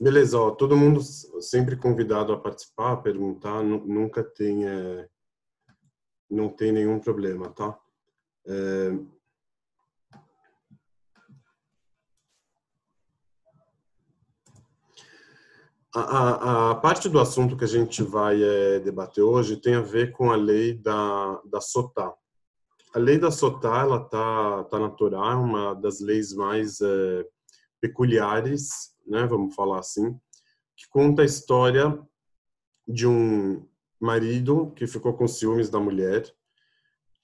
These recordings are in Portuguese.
Beleza, ó, todo mundo sempre convidado a participar, a perguntar, nunca tem, é, não tem nenhum problema, tá? É... A, a, a, parte do assunto que a gente vai é, debater hoje tem a ver com a lei da, da SOTA. A lei da SOTA, ela tá, tá natural, é uma das leis mais é, peculiares né, vamos falar assim, que conta a história de um marido que ficou com ciúmes da mulher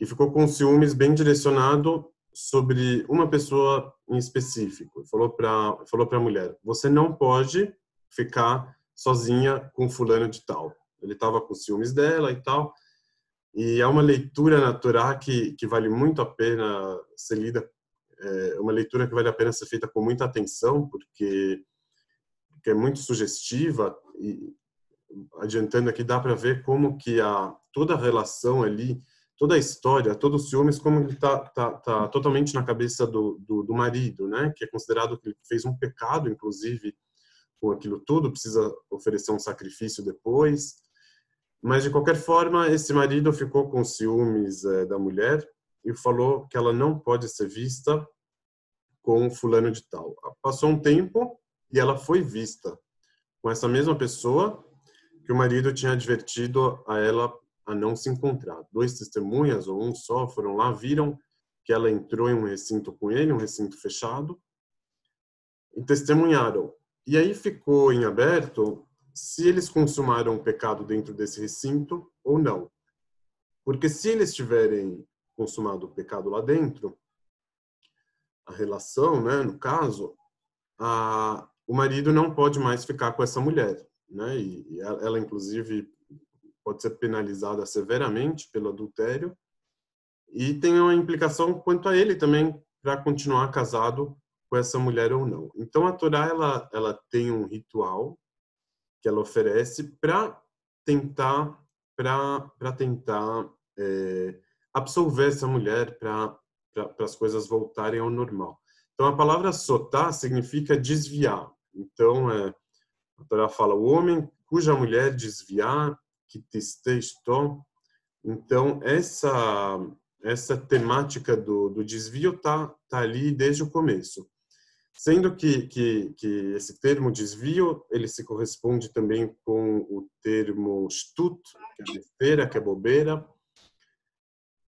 e ficou com ciúmes bem direcionado sobre uma pessoa em específico. Falou para falou para a mulher: "Você não pode ficar sozinha com fulano de tal". Ele estava com ciúmes dela e tal. E é uma leitura natural que que vale muito a pena ser lida é uma leitura que vale a pena ser feita com muita atenção, porque que é muito sugestiva e adiantando aqui dá para ver como que a toda a relação ali, toda a história, todo o ciúmes como ele tá, tá, tá totalmente na cabeça do, do, do, marido, né? Que é considerado que ele fez um pecado, inclusive com aquilo tudo, precisa oferecer um sacrifício depois. Mas de qualquer forma, esse marido ficou com ciúmes é, da mulher e falou que ela não pode ser vista com fulano de tal. Passou um tempo, e ela foi vista com essa mesma pessoa que o marido tinha advertido a ela a não se encontrar. Dois testemunhas, ou um só, foram lá, viram que ela entrou em um recinto com ele, um recinto fechado, e testemunharam. E aí ficou em aberto se eles consumaram o pecado dentro desse recinto ou não. Porque se eles tiverem consumado o pecado lá dentro, a relação, né, no caso, a, o marido não pode mais ficar com essa mulher, né? E ela, inclusive, pode ser penalizada severamente pelo adultério e tem uma implicação quanto a ele também para continuar casado com essa mulher ou não. Então a Torá ela ela tem um ritual que ela oferece para tentar para tentar é, absolver essa mulher para para as coisas voltarem ao normal. Então, a palavra sotá significa desviar. Então, é, a Torá fala, o homem cuja mulher desviar, que testestou. Então, essa essa temática do, do desvio tá, tá ali desde o começo. Sendo que, que, que esse termo desvio, ele se corresponde também com o termo stut, que é besteira, que é bobeira,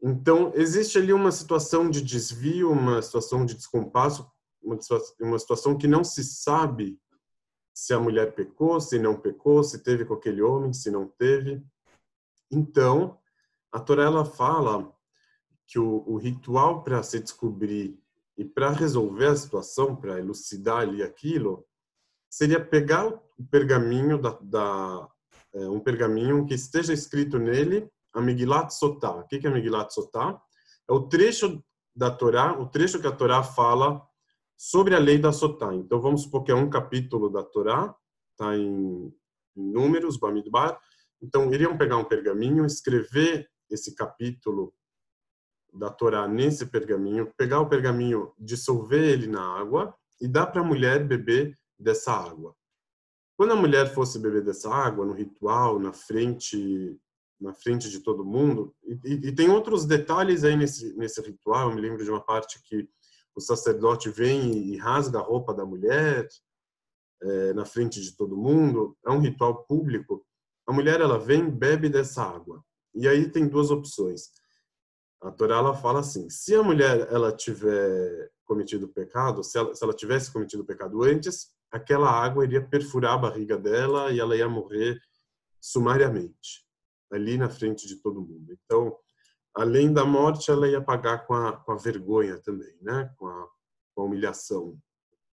então, existe ali uma situação de desvio, uma situação de descompasso, uma situação que não se sabe se a mulher pecou, se não pecou, se teve com aquele homem, se não teve. Então, a Torá ela fala que o, o ritual para se descobrir e para resolver a situação, para elucidar ali aquilo, seria pegar o pergaminho da, da é, um pergaminho que esteja escrito nele a Megilat Sotá. O que é a Megilat Sotá? É o trecho da Torá, o trecho que a Torá fala sobre a lei da Sotá. Então, vamos supor que é um capítulo da Torá, está em, em Números, Bamidbar. Então, iriam pegar um pergaminho, escrever esse capítulo da Torá nesse pergaminho, pegar o pergaminho, dissolver ele na água e dar para a mulher beber dessa água. Quando a mulher fosse beber dessa água, no ritual, na frente na frente de todo mundo. E, e, tem outros detalhes aí nesse, nesse ritual. Eu me lembro de uma parte que o sacerdote vem e, e rasga a roupa da mulher é, na frente de todo mundo. É um ritual público. A mulher ela vem bebe dessa água. E aí tem duas opções. A Torá ela fala assim: se a mulher ela tiver cometido pecado, se ela, se ela tivesse cometido pecado antes, aquela água iria perfurar a barriga dela e ela ia morrer sumariamente ali na frente de todo mundo. Então, além da morte, ela ia pagar com a, com a vergonha também, né? Com a, com a humilhação,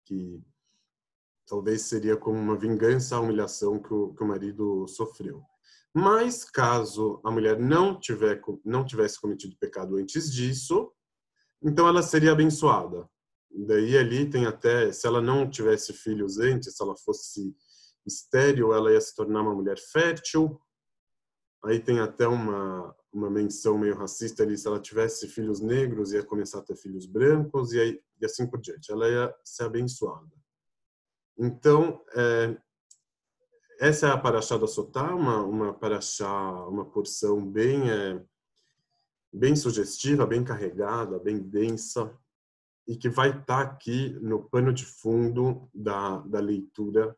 que talvez seria como uma vingança à humilhação que o, que o marido sofreu. Mas caso a mulher não tiver não tivesse cometido pecado antes disso, então ela seria abençoada. Daí ali tem até se ela não tivesse filhos antes, se ela fosse estéril, ela ia se tornar uma mulher fértil Aí tem até uma, uma menção meio racista ali, se ela tivesse filhos negros, ia começar a ter filhos brancos, e, aí, e assim por diante. Ela ia ser abençoada. Então, é, essa é a Paraxá da Sotá, uma, uma Paraxá, uma porção bem, é, bem sugestiva, bem carregada, bem densa, e que vai estar aqui no pano de fundo da, da leitura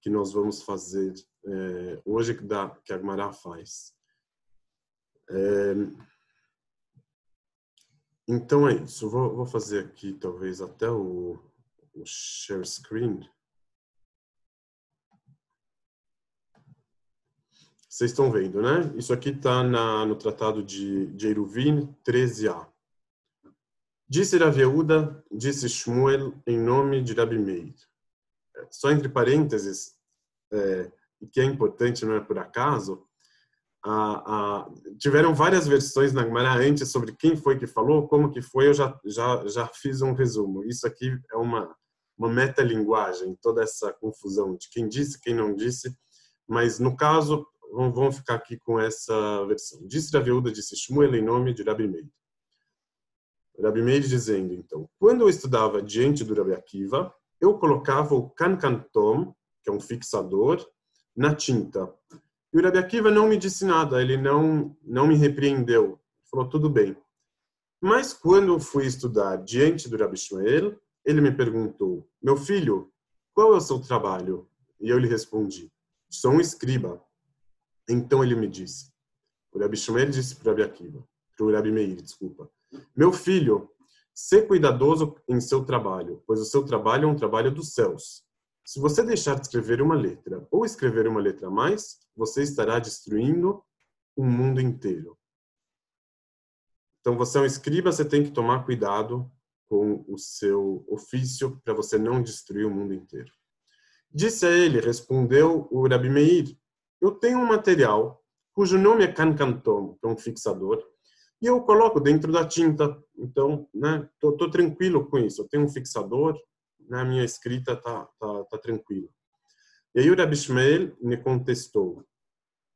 que nós vamos fazer é, hoje, que, da, que a Gmará faz. É, então é isso. Vou, vou fazer aqui talvez até o, o share screen. Vocês estão vendo, né? Isso aqui está no Tratado de, de Eruvin 13a. Disse Rav Yehuda, disse Shmuel, em nome de Rabi Meir. Só entre parênteses, é, que é importante, não é por acaso, a, a, tiveram várias versões na Gemara antes sobre quem foi que falou, como que foi, eu já, já, já fiz um resumo. Isso aqui é uma, uma metalinguagem, toda essa confusão de quem disse, quem não disse, mas no caso, vamos ficar aqui com essa versão. Disse Rav Yehuda, disse Shmuel em nome de Rabi Meir. Rabi Meir dizendo, então, quando eu estudava diante do Rabi Akiva, eu colocava o cancantom, que é um fixador, na tinta e o Rabi Akiva não me disse nada, ele não, não me repreendeu. Falou, tudo bem. Mas quando eu fui estudar diante do Rabi Shmuel, ele me perguntou, meu filho, qual é o seu trabalho? E eu lhe respondi, sou um escriba. Então ele me disse, o Rabi Shmuel disse para o Rabi Akiva, para o Rabi Meir, desculpa, meu filho, ser cuidadoso em seu trabalho, pois o seu trabalho é um trabalho dos céus. Se você deixar de escrever uma letra ou escrever uma letra a mais, você estará destruindo o mundo inteiro. Então, você é um escriba, você tem que tomar cuidado com o seu ofício para você não destruir o mundo inteiro. Disse a ele, respondeu o Rabi Meir, eu tenho um material cujo nome é cancantom, que é um fixador, e eu coloco dentro da tinta. Então, né, tô, tô tranquilo com isso. Eu tenho um fixador, na minha escrita tá, tá, tá tranquilo. E aí o Rabi Shmuel me contestou,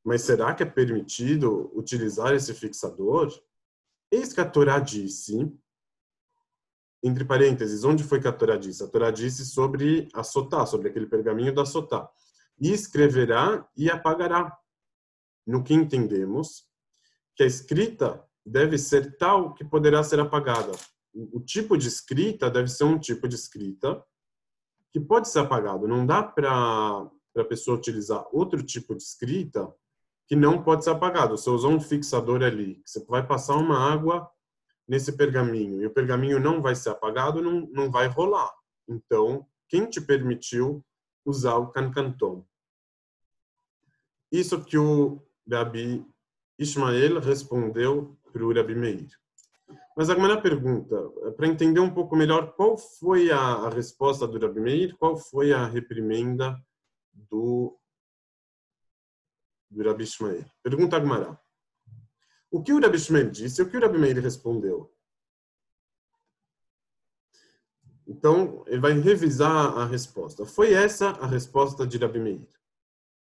mas será que é permitido utilizar esse fixador? Eis que a Torá disse, entre parênteses, onde foi que a Torá disse? A Torá disse sobre a Sotá, sobre aquele pergaminho da Sotá. E escreverá e apagará. No que entendemos que a escrita deve ser tal que poderá ser apagada o tipo de escrita deve ser um tipo de escrita que pode ser apagado. Não dá para a pessoa utilizar outro tipo de escrita que não pode ser apagado. Você usou um fixador ali, você vai passar uma água nesse pergaminho e o pergaminho não vai ser apagado, não, não vai rolar. Então, quem te permitiu usar o cancantom? Isso que o Rabi Ismael respondeu para o Rabi Meir. Mas a primeira pergunta, para entender um pouco melhor, qual foi a, resposta do Rabi Meir, qual foi a reprimenda do, do Rabi Ishmael? Pergunta a Gemara. O que o Rabi Ishmael disse o que o Rabi Meir respondeu? Então, ele vai revisar a resposta. Foi essa a resposta de Rabi Meir.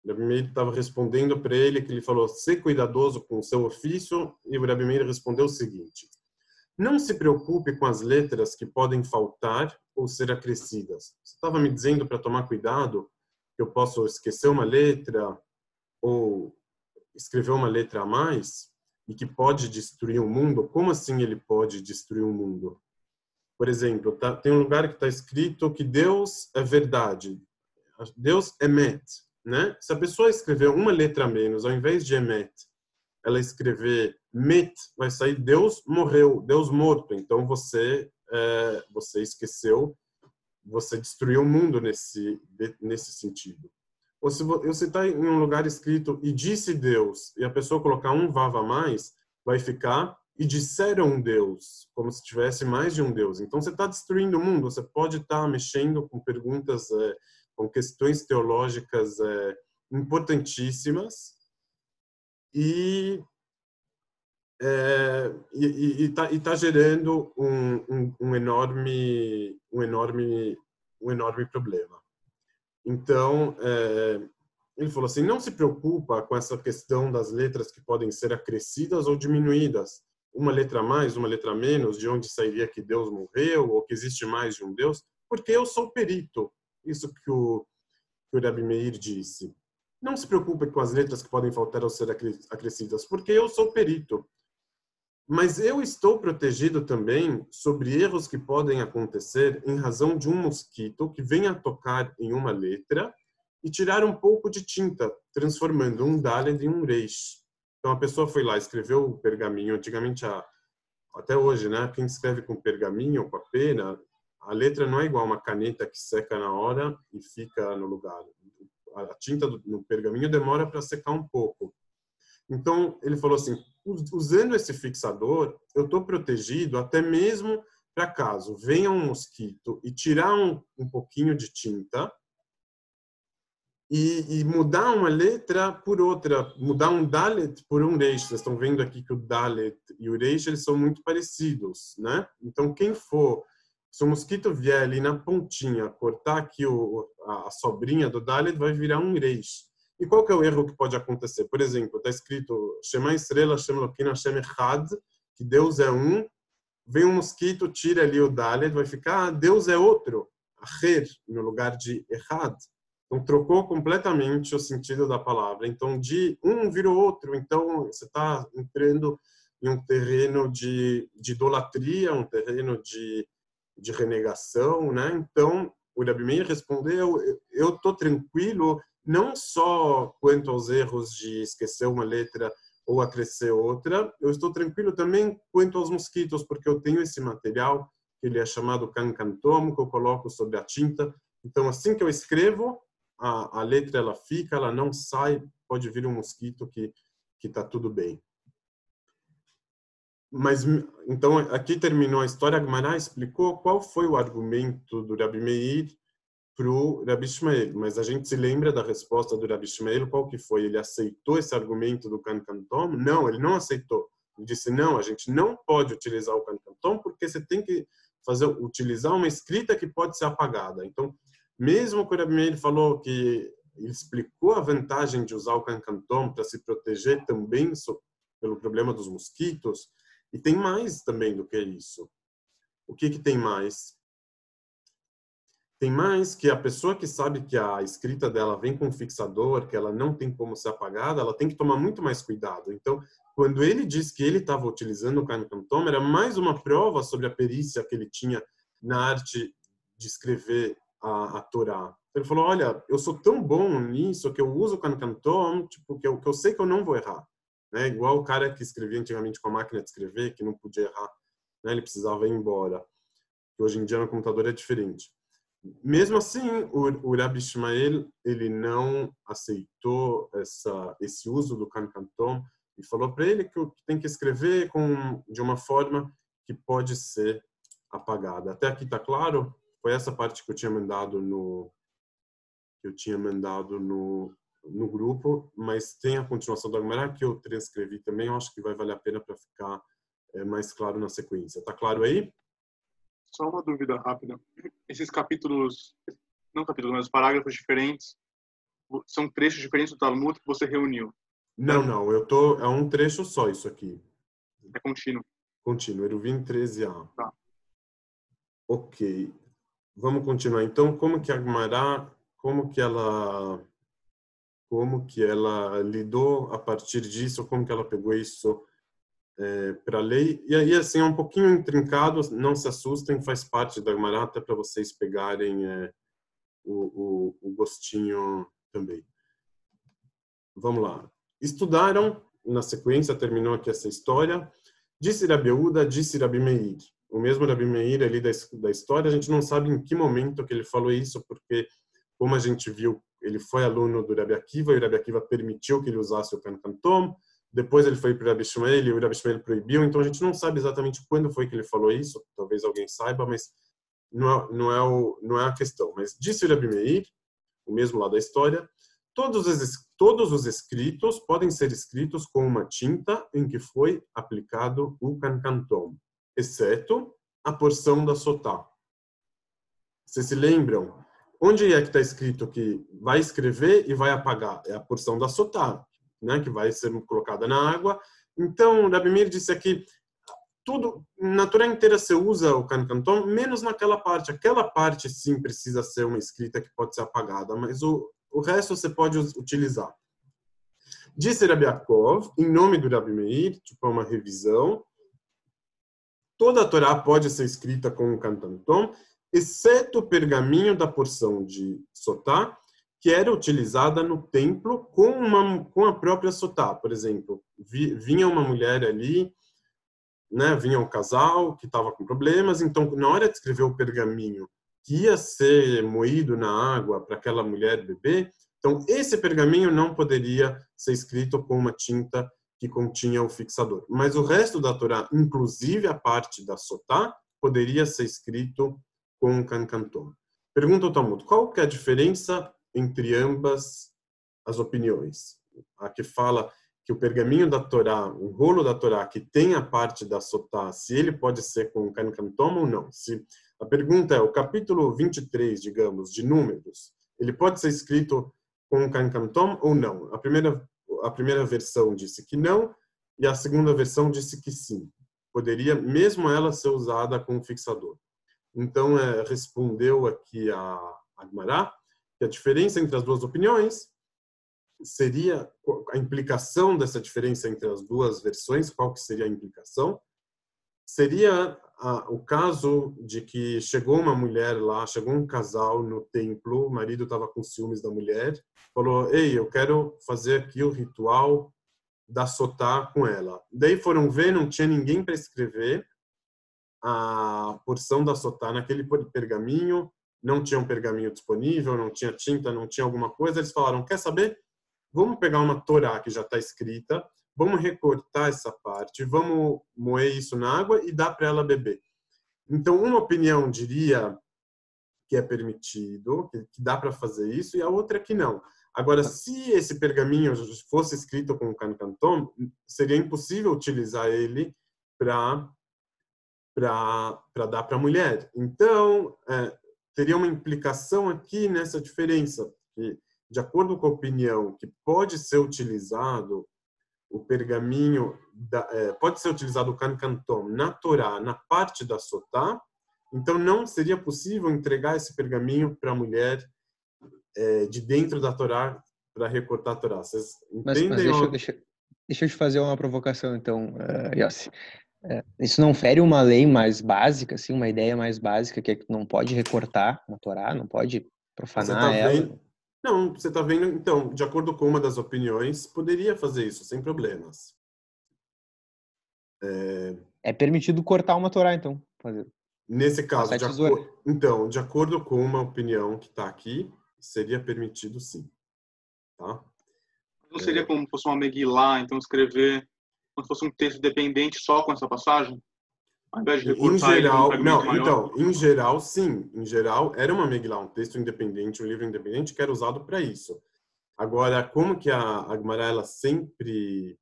Rabi Meir estava respondendo para ele que ele falou, ser cuidadoso com o seu ofício, e o Rabi Meir respondeu o seguinte, não se preocupe com as letras que podem faltar ou ser acrescidas. Você estava me dizendo para tomar cuidado que eu posso esquecer uma letra ou escrever uma letra a mais e que pode destruir o mundo. Como assim ele pode destruir o mundo? Por exemplo, tá, tem um lugar que está escrito que Deus é verdade. Deus é met, né? Se a pessoa escrever uma letra a menos, ao invés de emet, ela escrever mit, vai sair Deus morreu, Deus morto. Então você é, você esqueceu, você destruiu o mundo nesse nesse sentido. Ou se você está em um lugar escrito e disse Deus e a pessoa colocar um vava mais, vai ficar e disseram Deus, como se tivesse mais de um Deus. Então você está destruindo o mundo. Você pode estar tá mexendo com perguntas, é, com questões teológicas é, importantíssimas e é, e está tá gerando um, um, um, enorme um enorme um enorme problema então é, ele falou assim não se preocupa com essa questão das letras que podem ser acrescidas ou diminuídas uma letra mais uma letra menos de onde sairia que Deus morreu ou que existe mais de um Deus porque eu sou perito isso que o, que o Rabi Meir disse. Não se preocupe com as letras que podem faltar ao ser acrescidas, porque eu sou perito. Mas eu estou protegido também sobre erros que podem acontecer em razão de um mosquito que venha tocar em uma letra e tirar um pouco de tinta, transformando um Dalet em um Reish. Então a pessoa foi lá, escreveu o pergaminho, antigamente até hoje, né? Quem escreve com pergaminho, com a pena, a letra não é igual uma caneta que seca na hora e fica no lugar. A tinta no pergaminho demora para secar um pouco. Então ele falou assim, usando esse fixador, eu estou protegido até mesmo para caso venha um mosquito e tirar um, um pouquinho de tinta e, e, mudar uma letra por outra, mudar um Dalet por um Reish. Vocês estão vendo aqui que o Dalet e o Reish eles são muito parecidos, né? Então quem for, se o mosquito vier ali na pontinha, cortar aqui o, a, a sobrinha do Dalet, vai virar um Reish. E qual que é o erro que pode acontecer? Por exemplo, está escrito Shema Estrela, Shem Lokina, Shem Echad, que Deus é um. Vem um mosquito, tira ali o Dalet, vai ficar ah, Deus é outro, Acher, no lugar de Echad. Então, trocou completamente o sentido da palavra. Então, de um virou outro. Então, você está entrando em um terreno de, de idolatria, um terreno de, de renegação, né? Então, o Rabi respondeu, eu estou tranquilo não só quanto aos erros de esquecer uma letra ou acrescer outra, eu estou tranquilo também quanto aos mosquitos, porque eu tenho esse material que ele é chamado cancantomo, que eu coloco sobre a tinta. Então, assim que eu escrevo, a, a letra ela fica, ela não sai, pode vir um mosquito que que está tudo bem. Mas então aqui terminou a história. Agmará explicou qual foi o argumento do Rabi Meir para o Rabi Ishmael, mas a gente se lembra da resposta do Rabi Ishmael, qual que foi? Ele aceitou esse argumento do Cancantom? Não, ele não aceitou. Ele disse, não, a gente não pode utilizar o Cancantom porque você tem que fazer utilizar uma escrita que pode ser apagada. Então, mesmo que o Rabi Meir falou que ele explicou a vantagem de usar o Cancantom para se proteger também pelo problema dos mosquitos, e tem mais também do que isso. O que que tem mais? Tem mais que a pessoa que sabe que a escrita dela vem com fixador, que ela não tem como ser apagada, ela tem que tomar muito mais cuidado. Então, quando ele disse que ele estava utilizando o Cancantom, era mais uma prova sobre a perícia que ele tinha na arte de escrever a, a Torá. Ele falou, olha, eu sou tão bom nisso que eu uso o Cancantom, tipo, que eu, que eu sei que eu não vou errar. Né? Igual o cara que escrevia antigamente com a máquina de escrever, que não podia errar, né? ele precisava ir embora. Hoje em dia no computador é diferente. Mesmo assim, o, o Rabbi Ishmael ele não aceitou essa, esse uso do Cancantom e falou para ele que tem que escrever com, de uma forma que pode ser apagada. Até aqui está claro? Foi essa parte que eu tinha mandado no que eu tinha mandado no no grupo, mas tem a continuação da Gemara que eu transcrevi também. Eu acho que vai valer a pena para ficar é, mais claro na sequência. Tá claro aí? Só uma dúvida rápida. Esses capítulos, não capítulos, mas parágrafos diferentes, são trechos diferentes do Talmud que você reuniu? Não, não. Eu tô é um trecho só isso aqui. É contínuo. Contínuo. Eruvim 13a. Tá. Ok. Vamos continuar. Então, como que a Gemara, como que ela como que ela lidou a partir disso, como que ela pegou isso é, para a lei. E aí, assim, é um pouquinho intrincado, não se assustem, faz parte da Marata para vocês pegarem é, o, o, o, gostinho também. Vamos lá. Estudaram, na sequência, terminou aqui essa história. Disse Rabiúda, disse Rabi Meir. O mesmo Rabi Meir ali da, da história, a gente não sabe em que momento que ele falou isso, porque, como a gente viu, ele foi aluno do Rabi Akiva e o Rabi Akiva permitiu que ele usasse o Kankantom. Depois ele foi para o Rabi Shmuel e o Rabi Shmuel proibiu. Então a gente não sabe exatamente quando foi que ele falou isso. Talvez alguém saiba, mas não é, não é, o, não é a questão. Mas disse o Rabi Meir, o mesmo lá da história, todos os, todos os escritos podem ser escritos com uma tinta em que foi aplicado o Kankantom, exceto a porção da Sotá. Vocês se lembram? Onde é que está escrito que vai escrever e vai apagar? É a porção da Sotá, né, que vai ser colocada na água. Então, Rabi Mir disse aqui, tudo, Torá inteira você usa o Kankantom, menos naquela parte. Aquela parte sim precisa ser uma escrita que pode ser apagada, mas o, o resto você pode utilizar. Disse Rabi Yaakov, em nome do Rabi Meir, tipo uma revisão, toda a Torá pode ser escrita com o Kankantom, exceto o pergaminho da porção de Sotá, que era utilizada no templo com, uma, com a própria Sotá. Por exemplo, vi, vinha uma mulher ali, né, vinha um casal que estava com problemas, então na hora de escrever o pergaminho que ia ser moído na água para aquela mulher beber, então esse pergaminho não poderia ser escrito com uma tinta que continha o fixador. Mas o resto da Torá, inclusive a parte da Sotá, poderia ser escrito com um cancantom. Pergunta o Talmud, qual que é a diferença entre ambas as opiniões? A que fala que o pergaminho da Torá, o rolo da Torá que tem a parte da Sotá, se ele pode ser com cancantom ou não. Se a pergunta é, o capítulo 23, digamos, de Números, ele pode ser escrito com cancantom ou não? A primeira a primeira versão disse que não e a segunda versão disse que sim. Poderia mesmo ela ser usada como fixador. Então, é, respondeu aqui a Agmará que a diferença entre as duas opiniões seria a implicação dessa diferença entre as duas versões, qual que seria a implicação? Seria a, o caso de que chegou uma mulher lá, chegou um casal no templo, o marido estava com ciúmes da mulher, falou: "Ei, eu quero fazer aqui o ritual da sotá com ela". Daí foram ver, não tinha ninguém para escrever a porção da sotá naquele pergaminho, não tinha um pergaminho disponível, não tinha tinta, não tinha alguma coisa. Eles falaram: "Quer saber? Vamos pegar uma Torá que já está escrita, vamos recortar essa parte, vamos moer isso na água e dar para ela beber. Então, uma opinião diria que é permitido, que, dá para fazer isso, e a outra que não. Agora, se esse pergaminho fosse escrito com cancantom, seria impossível utilizar ele para para dar para a mulher. Então, é, teria uma implicação aqui nessa diferença, que, de acordo com a opinião que pode ser utilizado o pergaminho da, é, pode ser utilizado o cancantom na Torá, na parte da Sotá, então não seria possível entregar esse pergaminho para a mulher é, de dentro da Torá para recortar a Torá. Vocês entendem? Mas, mas deixa, deixa, deixa, eu te fazer uma provocação, então, uh, Yossi. É, isso não fere uma lei mais básica, assim, uma ideia mais básica que é que não pode recortar na Torá, não pode profanar tá ela? Vendo, não, você está vendo, então, de acordo com uma das opiniões, poderia fazer isso sem problemas. É, é permitido cortar uma Torá, então. Fazer. Nesse caso, de acordo, então, de acordo com uma opinião que está aqui, seria permitido sim. Tá? Não seria é... como se fosse uma Megillah, então escrever como se fosse um texto dependente só com essa passagem? Ao invés de em geral, um não, maior. então, em geral, sim. Em geral, era uma Megillah, um texto independente, um livro independente que era usado para isso. Agora, como que a Agmará, ela sempre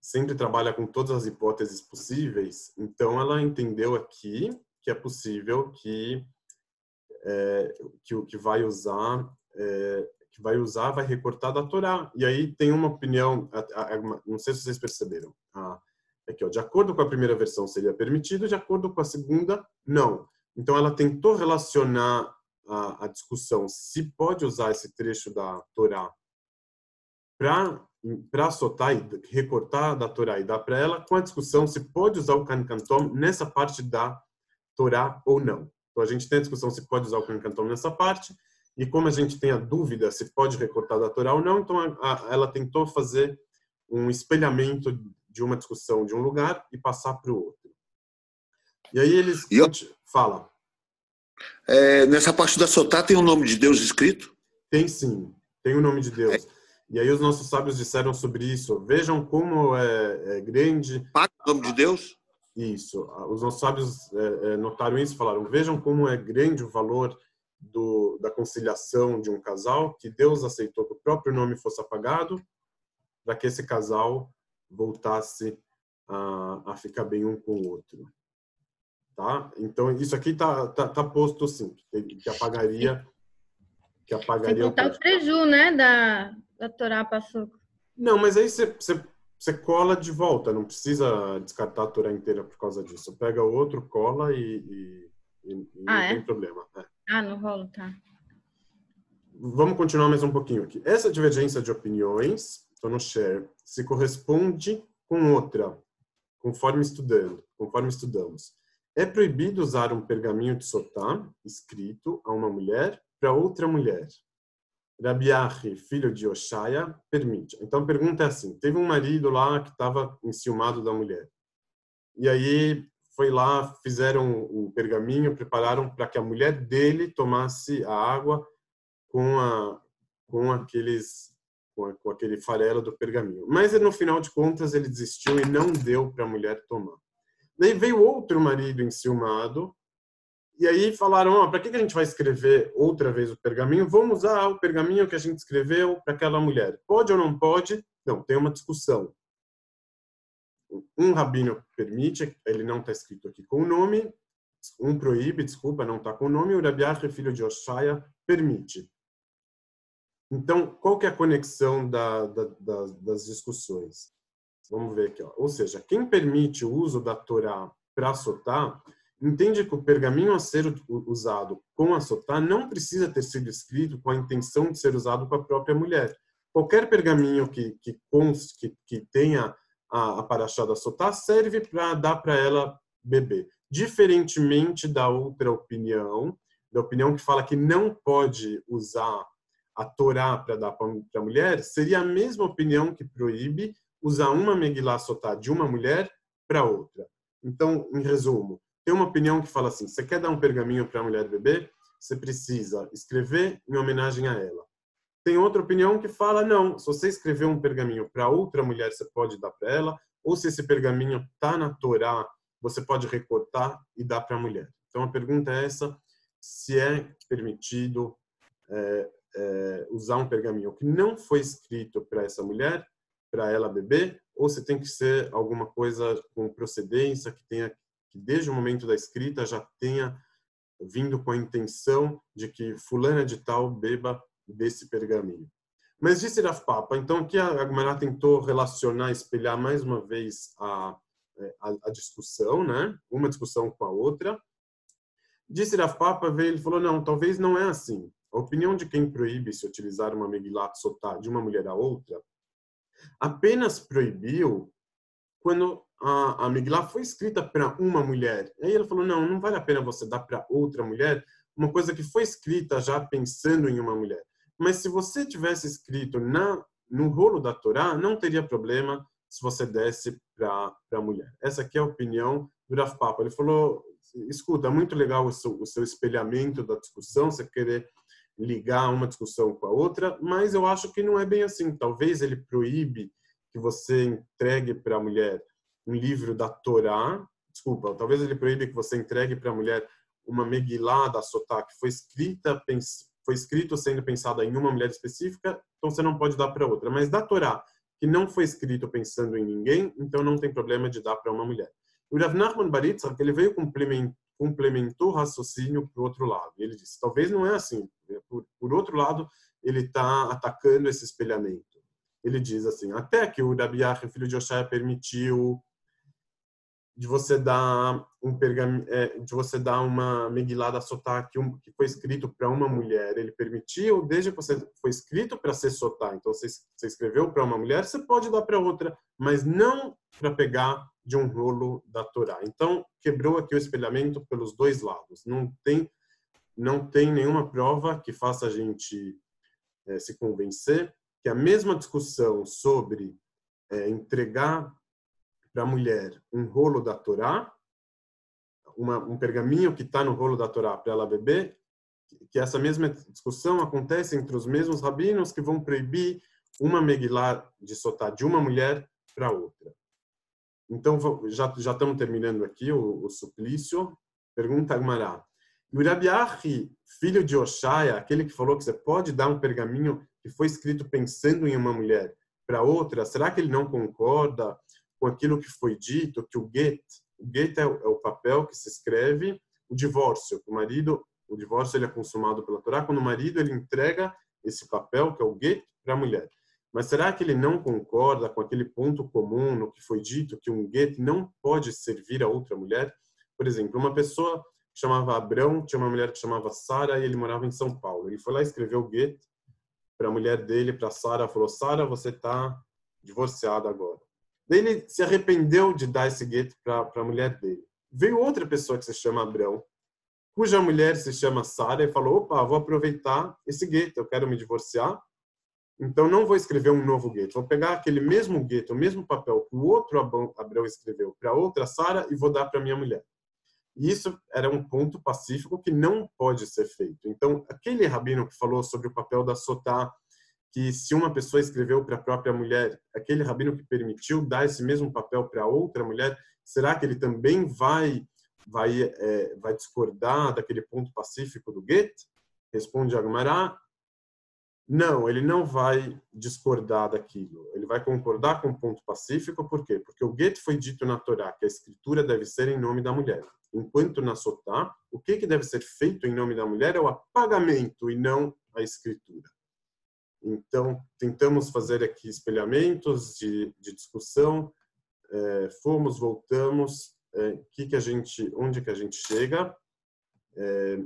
sempre trabalha com todas as hipóteses possíveis, então ela entendeu aqui que é possível que é, que o que vai usar é, que vai usar vai recortar da Torá. E aí tem uma opinião, não sei se vocês perceberam, Aqui, ó, de acordo com a primeira versão seria permitido, de acordo com a segunda, não. Então ela tentou relacionar a, a discussão se pode usar esse trecho da Torá para soltar e recortar da Torá e dar para ela com a discussão se pode usar o Kankantom nessa parte da Torá ou não. Então a gente tem a discussão se pode usar o Kankantom nessa parte e como a gente tem a dúvida se pode recortar da Torá ou não, então a, a, ela tentou fazer um espelhamento de uma discussão de um lugar e passar para o outro. E aí eles e eu... fala. É, nessa parte da Sotá tem o nome de Deus escrito? Tem sim, tem o nome de Deus. É. E aí os nossos sábios disseram sobre isso. Vejam como é, é grande. o nome de Deus? Isso. Os nossos sábios é, é, notaram isso, falaram. Vejam como é grande o valor do, da conciliação de um casal, que Deus aceitou que o próprio nome fosse apagado, para que esse casal voltasse a, a ficar bem um com o outro. Tá? Então, isso aqui tá, tá, tá posto sim, que apagaria que apagaria Sem contar o, o preju, né, da, da Torá Passuco. Não, mas aí você, você você cola de volta, não precisa descartar a Torá inteira por causa disso. Pega outro, cola e, e, e Ah, não é? tem problema. É. Ah, no rolo, tá. Vamos continuar mais um pouquinho aqui. Essa divergência de opiniões, estou no share, se corresponde com outra, conforme estudando, conforme estudamos. É proibido usar um pergaminho de sotá escrito a uma mulher para outra mulher. Rabiahi, filho de Oshaya, permite. Então a pergunta é assim: teve um marido lá que estava enciumado da mulher. E aí foi lá, fizeram o pergaminho, prepararam para que a mulher dele tomasse a água com a com aqueles com, a- com aquele farelo do pergaminho. Mas no final de contas ele desistiu e não deu para a mulher tomar. Daí veio outro marido enciumado e aí falaram, ó, para que a gente vai escrever outra vez o pergaminho? Vamos usar o pergaminho que a gente escreveu para aquela mulher. Pode ou não pode? Não, tem uma discussão. Um rabino permite, ele não está escrito aqui com o nome, um proíbe, desculpa, não está com o nome, o Rabiach, filho de Oshaya, permite. Então, qual que é a conexão da, da, das, das discussões? Vamos ver aqui. Ó. Ou seja, quem permite o uso da Torá para sotar, entende que o pergaminho a ser usado com a sotá não precisa ter sido escrito com a intenção de ser usado para a própria mulher. Qualquer pergaminho que, que, que tenha a, a paraxá da sotá serve para dar para ela beber. Diferentemente da outra opinião, da opinião que fala que não pode usar a Torá para dar para a mulher, seria a mesma opinião que proíbe usar uma Megillah Sotá de uma mulher para outra. Então, em resumo, tem uma opinião que fala assim: você quer dar um pergaminho para a mulher beber? Você precisa escrever em homenagem a ela. Tem outra opinião que fala: não, se você escrever um pergaminho para outra mulher, você pode dar para ela, ou se esse pergaminho está na Torá, você pode recortar e dar para a mulher. Então, a pergunta é essa: se é permitido é, é, usar um pergaminho que não foi escrito para essa mulher, para ela beber, ou se tem que ser alguma coisa com procedência que tenha que desde o momento da escrita já tenha vindo com a intenção de que fulana de tal beba desse pergaminho. Mas disse Rav Papa, então aqui a Agmará tentou relacionar, espelhar mais uma vez a, a, a discussão, né? Uma discussão com a outra. Disse Rav Papa, veio, ele falou, não, talvez não é assim. A opinião de quem proíbe se utilizar uma Megilat Sotá de uma mulher a outra apenas proibiu quando a, a Megillah foi escrita para uma mulher. Aí ele falou, não, não vale a pena você dar para outra mulher uma coisa que foi escrita já pensando em uma mulher. Mas se você tivesse escrito na no rolo da Torá, não teria problema se você desse para a mulher. Essa aqui é a opinião do Rav Papa. Ele falou, escuta, é muito legal o seu, o seu espelhamento da discussão, você querer ligar uma discussão com a outra, mas eu acho que não é bem assim. Talvez ele proíbe que você entregue para a mulher um livro da Torá, desculpa, talvez ele proíbe que você entregue para a mulher uma Megillah da Sotá que foi escrita, foi escrito sendo pensada em uma mulher específica, então você não pode dar para outra. Mas da Torá, que não foi escrito pensando em ninguém, então não tem problema de dar para uma mulher. O Rav Nachman Baritzah, ele veio complementou o raciocínio para o outro lado. Ele disse, talvez não é assim. Por, por outro lado, ele está atacando esse espelhamento. Ele diz assim, até que o Rabiach, filho de Oshaya, permitiu de você dar um pergaminho, é, de você dar uma Megillah da Sotá que, um, que foi escrito para uma mulher, ele permitiu, desde que você foi escrito para ser Sotá, então você, você escreveu para uma mulher, você pode dar para outra, mas não para pegar de um rolo da Torá. Então, quebrou aqui o espelhamento pelos dois lados. Não tem, não tem nenhuma prova que faça a gente é, se convencer que a mesma discussão sobre é, entregar para a mulher um rolo da Torá, uma, um pergaminho que está no rolo da Torá para ela beber, que essa mesma discussão acontece entre os mesmos rabinos que vão proibir uma Megillah de Sotá de uma mulher para outra. Então, já, já estamos terminando aqui o, o suplício. Pergunta Agmará. O filho de Oshaya, aquele que falou que você pode dar um pergaminho que foi escrito pensando em uma mulher para outra, será que ele não concorda com aquilo que foi dito, que o get, o get é o, é o papel que se escreve o divórcio, o marido, o divórcio ele é consumado pela Torá, quando o marido ele entrega esse papel, que é o get, para a mulher. Mas será que ele não concorda com aquele ponto comum no que foi dito que um gueto não pode servir a outra mulher? Por exemplo, uma pessoa que chamava Abrão tinha uma mulher que chamava Sara e ele morava em São Paulo. Ele foi lá e escreveu o gueto para a mulher dele, para Sara, falou: "Sara, você está divorciada agora". Daí ele se arrependeu de dar esse gueto para a mulher dele. Veio outra pessoa que se chama Abrão, cuja mulher se chama Sara, e falou: opa, vou aproveitar esse gueto, eu quero me divorciar, então não vou escrever um novo gueto, vou pegar aquele mesmo gueto, o mesmo papel que o outro Abrão escreveu para outra Sara e vou dar para minha mulher. E isso era um ponto pacífico que não pode ser feito. Então, aquele rabino que falou sobre o papel da sotá que se uma pessoa escreveu para a própria mulher, aquele rabino que permitiu dar esse mesmo papel para outra mulher, será que ele também vai vai é, vai discordar daquele ponto pacífico do Goethe? Responde Agmará, não, ele não vai discordar daquilo. Ele vai concordar com o ponto pacífico, por quê? Porque o Goethe foi dito na Torá que a escritura deve ser em nome da mulher. Enquanto na Sotá, o que, que deve ser feito em nome da mulher é o apagamento e não a escritura. Então, tentamos fazer aqui espelhamentos de, de discussão, é, fomos, voltamos, é, que que a gente, onde que a gente chega? É,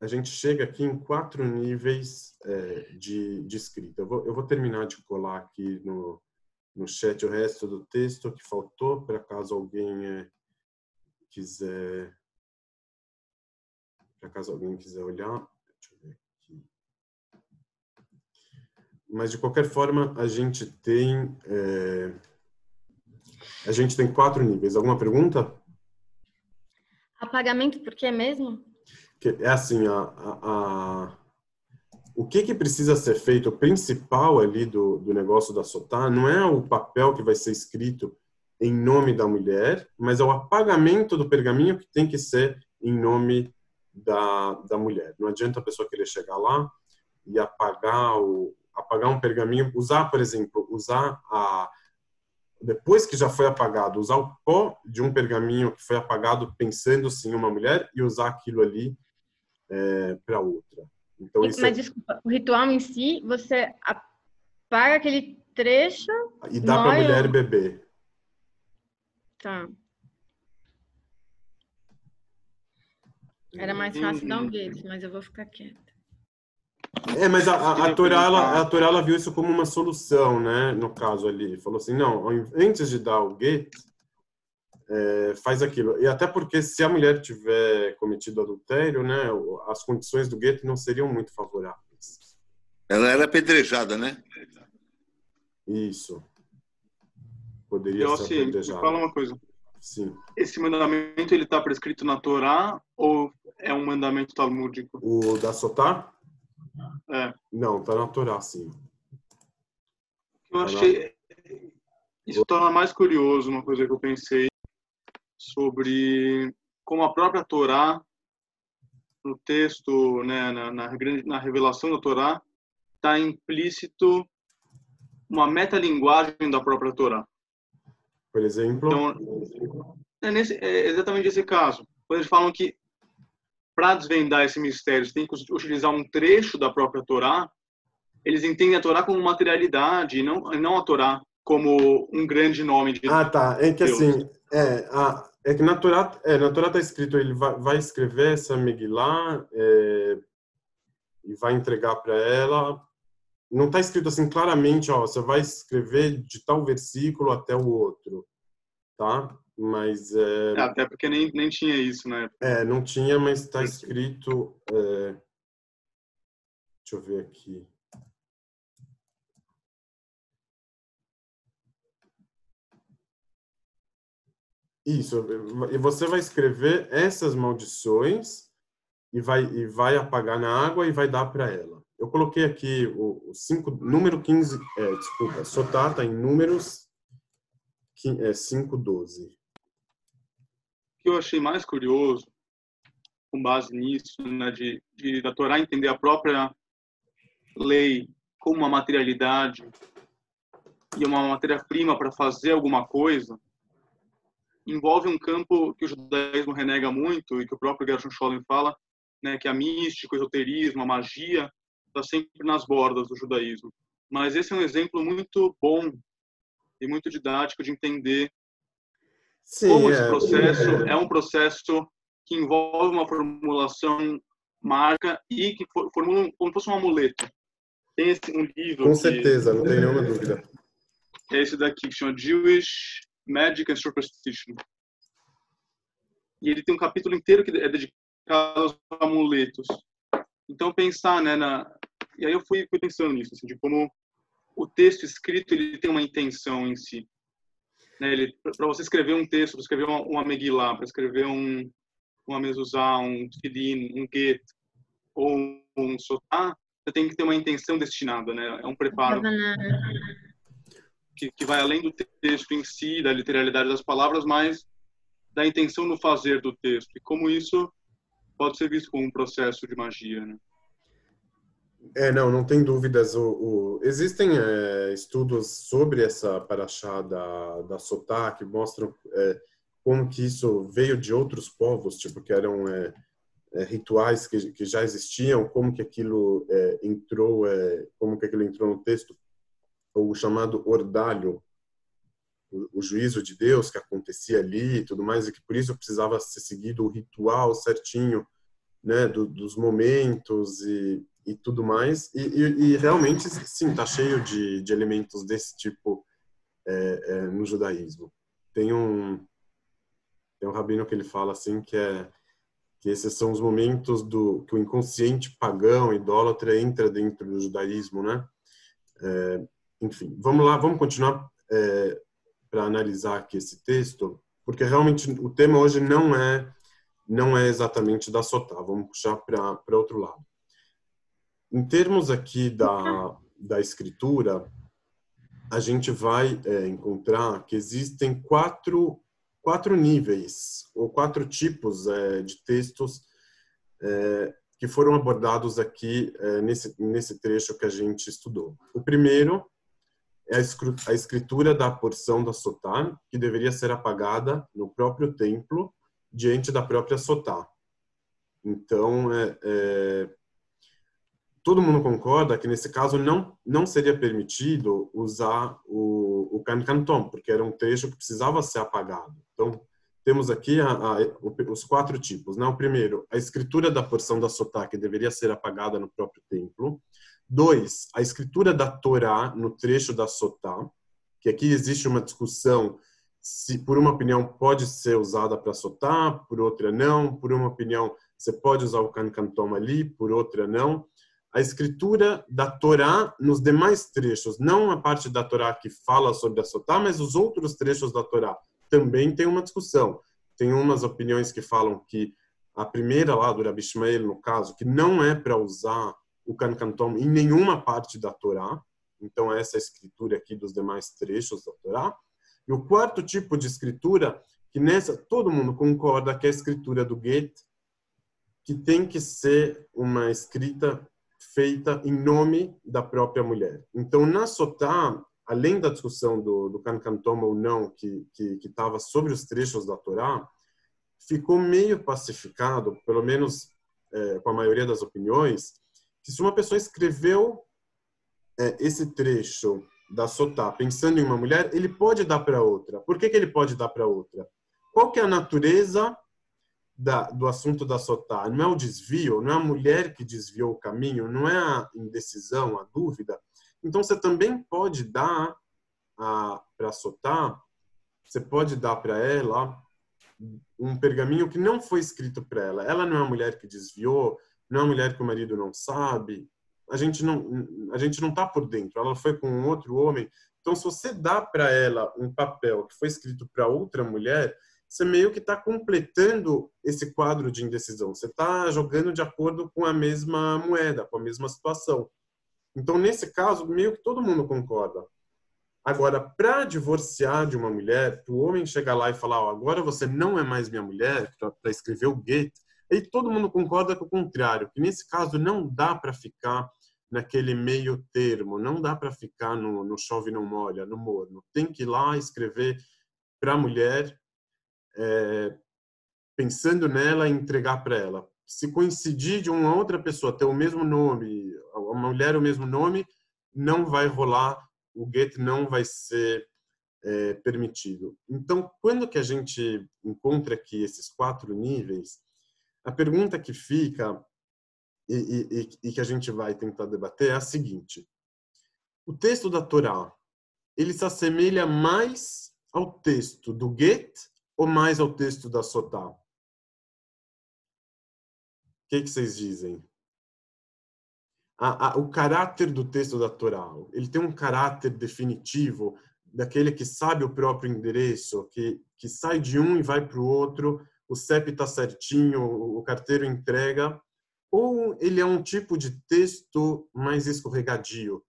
a gente chega aqui em quatro níveis é, de, de escrita. Eu vou, eu vou terminar de colar aqui no, no chat o resto do texto que faltou, para caso alguém é, quiser, para caso alguém quiser olhar. Mas de qualquer forma a gente tem é, a gente tem quatro níveis. Alguma pergunta? Apagamento por quê mesmo? É assim, a, a, a, o que, que precisa ser feito, o principal ali do, do negócio da SOTAR não é o papel que vai ser escrito em nome da mulher, mas é o apagamento do pergaminho que tem que ser em nome da, da mulher. Não adianta a pessoa querer chegar lá e apagar o, apagar um pergaminho, usar, por exemplo, usar a depois que já foi apagado, usar o pó de um pergaminho que foi apagado pensando-se em uma mulher e usar aquilo ali é, para outra. Então, Mas é... desculpa, o ritual em si, você apaga aquele trecho e dá para a mulher beber. Tá. Era mais fácil dar um beijo, mas eu vou ficar quieta. É, mas a, a, a, Torá, ela, a Torá ela viu isso como uma solução, né? No caso ali. Falou assim, não, antes de dar o get, é, faz aquilo. E até porque se a mulher tiver cometido adultério, né? As condições do get não seriam muito favoráveis. Ela era apedrejada, né? Isso. Poderia Eu, ser assim, apedrejada. Fala uma coisa. Sim. Esse mandamento ele está prescrito na Torá ou é um mandamento talmúdico? O da Sotar? É. Não, tá natural, sim. Eu tá achei. Isso torna mais curioso uma coisa que eu pensei sobre como a própria Torá, no texto, né, na, na, na revelação da Torá, está implícito uma metalinguagem da própria Torá. Por exemplo? Então, é, nesse, é exatamente esse caso. Quando eles falam que para desvendar esse mistério, você tem que utilizar um trecho da própria Torá. Eles entendem a Torá como materialidade, e não, não a Torá como um grande nome de Ah, tá. É que Deus. assim, é, a, é que na Torá, é, na Torá tá escrito, ele vai, vai escrever essa Megillah é, e vai entregar para ela. Não está escrito assim claramente, ó, você vai escrever de tal versículo até o outro, tá? Mas é... até porque nem, nem tinha isso né é não tinha mas está escrito é... deixa eu ver aqui. Isso e você vai escrever essas maldições e vai e vai apagar na água e vai dar para ela. Eu coloquei aqui o, o cinco número 15 é, desculpa Sotá tá em números é, 512 que eu achei mais curioso, com base nisso, né, de, de da Torá entender a própria lei como uma materialidade e uma matéria-prima para fazer alguma coisa, envolve um campo que o judaísmo renega muito e que o próprio Gershon Scholem fala, né, que a mística, o esoterismo, a magia está sempre nas bordas do judaísmo. mas esse é um exemplo muito bom e muito didático de entender Sim, como é. esse processo é um processo que envolve uma formulação marca e que formula como se fosse um amuleto. Tem esse, um livro. Com que, certeza, não tem nenhuma dúvida. É esse daqui que chama Jewish Magic and Superstition. E ele tem um capítulo inteiro que é dedicado aos amuletos. Então pensar, né, na e aí eu fui, fui pensando nisso, assim, de como o texto escrito ele tem uma intenção em si. Né, para você escrever um texto, para escrever uma, uma Megillah, para escrever um uma mezuzá, um tefilin, um get ou um sotá, você tem que ter uma intenção destinada, né? É um preparo que, que vai além do texto em si, da literalidade das palavras, mas da intenção no fazer do texto. E como isso pode ser visto como um processo de magia, né? É, não, não tem dúvidas. O, o... Existem é, estudos sobre essa paraxá da, da Sotá que mostram é, como que isso veio de outros povos, tipo, que eram é, é, rituais que, que já existiam, como que aquilo é, entrou, como que aquilo entrou no texto, o chamado ordalho, o, o, juízo de Deus que acontecia ali e tudo mais, e que por isso precisava ser seguido o ritual certinho, né, do, dos momentos e, e tudo mais, e, e, e realmente, sim, está cheio de, de elementos desse tipo é, é, no judaísmo. Tem um tem um rabino que ele fala assim que é que esses são os momentos do que o inconsciente pagão, idólatra, entra dentro do judaísmo, né? É, enfim, vamos lá, vamos continuar é, para analisar aqui esse texto, porque realmente o tema hoje não é não é exatamente da Sotá, vamos puxar para outro lado. Em termos aqui da, da escritura, a gente vai é, encontrar que existem quatro quatro níveis ou quatro tipos é, de textos é, que foram abordados aqui é, nesse, nesse trecho que a gente estudou. O primeiro é a escritura da porção da sotá, que deveria ser apagada no próprio templo, diante da própria sotá. Então, é, é, todo mundo concorda que nesse caso não não seria permitido usar o, o cancantom, porque era um trecho que precisava ser apagado. Então, temos aqui a, a, os quatro tipos. Né? O primeiro, a escritura da porção da Sotá, que deveria ser apagada no próprio templo. Dois, a escritura da Torá no trecho da Sotá, que aqui existe uma discussão se por uma opinião pode ser usada para Sotá, por outra não, por uma opinião você pode usar o Kankantom ali, por outra não. A escritura da Torá nos demais trechos, não a parte da Torá que fala sobre a Sotá, mas os outros trechos da Torá, também tem uma discussão. Tem umas opiniões que falam que a primeira lá do Rabi Ishmael, no caso, que não é para usar o Kankantom em nenhuma parte da Torá. Então, essa é escritura aqui dos demais trechos da Torá. E o quarto tipo de escritura, que nessa todo mundo concorda que é a escritura do Goethe, que tem que ser uma escrita feita em nome da própria mulher. Então, na Sotá, além da discussão do, do Kankantoma ou não, que estava sobre os trechos da Torá, ficou meio pacificado, pelo menos é, com a maioria das opiniões, que se uma pessoa escreveu é, esse trecho da Sotá pensando em uma mulher, ele pode dar para outra. Por que, que ele pode dar para outra? Qual que é a natureza da, do assunto da Sotá? Não é o desvio, não é a mulher que desviou o caminho, não é a indecisão, a dúvida, então, você também pode dar para Sotá, você pode dar para ela um pergaminho que não foi escrito para ela. Ela não é uma mulher que desviou, não é uma mulher que o marido não sabe. A gente não, a gente não está por dentro. Ela foi com um outro homem. Então, se você dá para ela um papel que foi escrito para outra mulher, você meio que está completando esse quadro de indecisão. Você está jogando de acordo com a mesma moeda, com a mesma situação. Então, nesse caso, meio que todo mundo concorda. Agora, para divorciar de uma mulher, o homem chegar lá e falar, oh, agora você não é mais minha mulher, para escrever o gate, aí todo mundo concorda com o contrário, que nesse caso não dá para ficar naquele meio termo, não dá para ficar no, no chove não molha, no morno. Tem que ir lá escrever para a mulher, é, pensando nela e entregar para ela se coincidir de uma outra pessoa ter o mesmo nome, uma mulher o mesmo nome, não vai rolar, o get não vai ser é, permitido. Então, quando que a gente encontra aqui esses quatro níveis, a pergunta que fica e, e, e que a gente vai tentar debater é a seguinte: o texto da Torá ele se assemelha mais ao texto do get ou mais ao texto da Sotá? O que, que vocês dizem? A, a, o caráter do texto da Torá, ele tem um caráter definitivo daquele que sabe o próprio endereço, que, que sai de um e vai para o outro, o CEP está certinho, o carteiro entrega, ou ele é um tipo de texto mais escorregadio,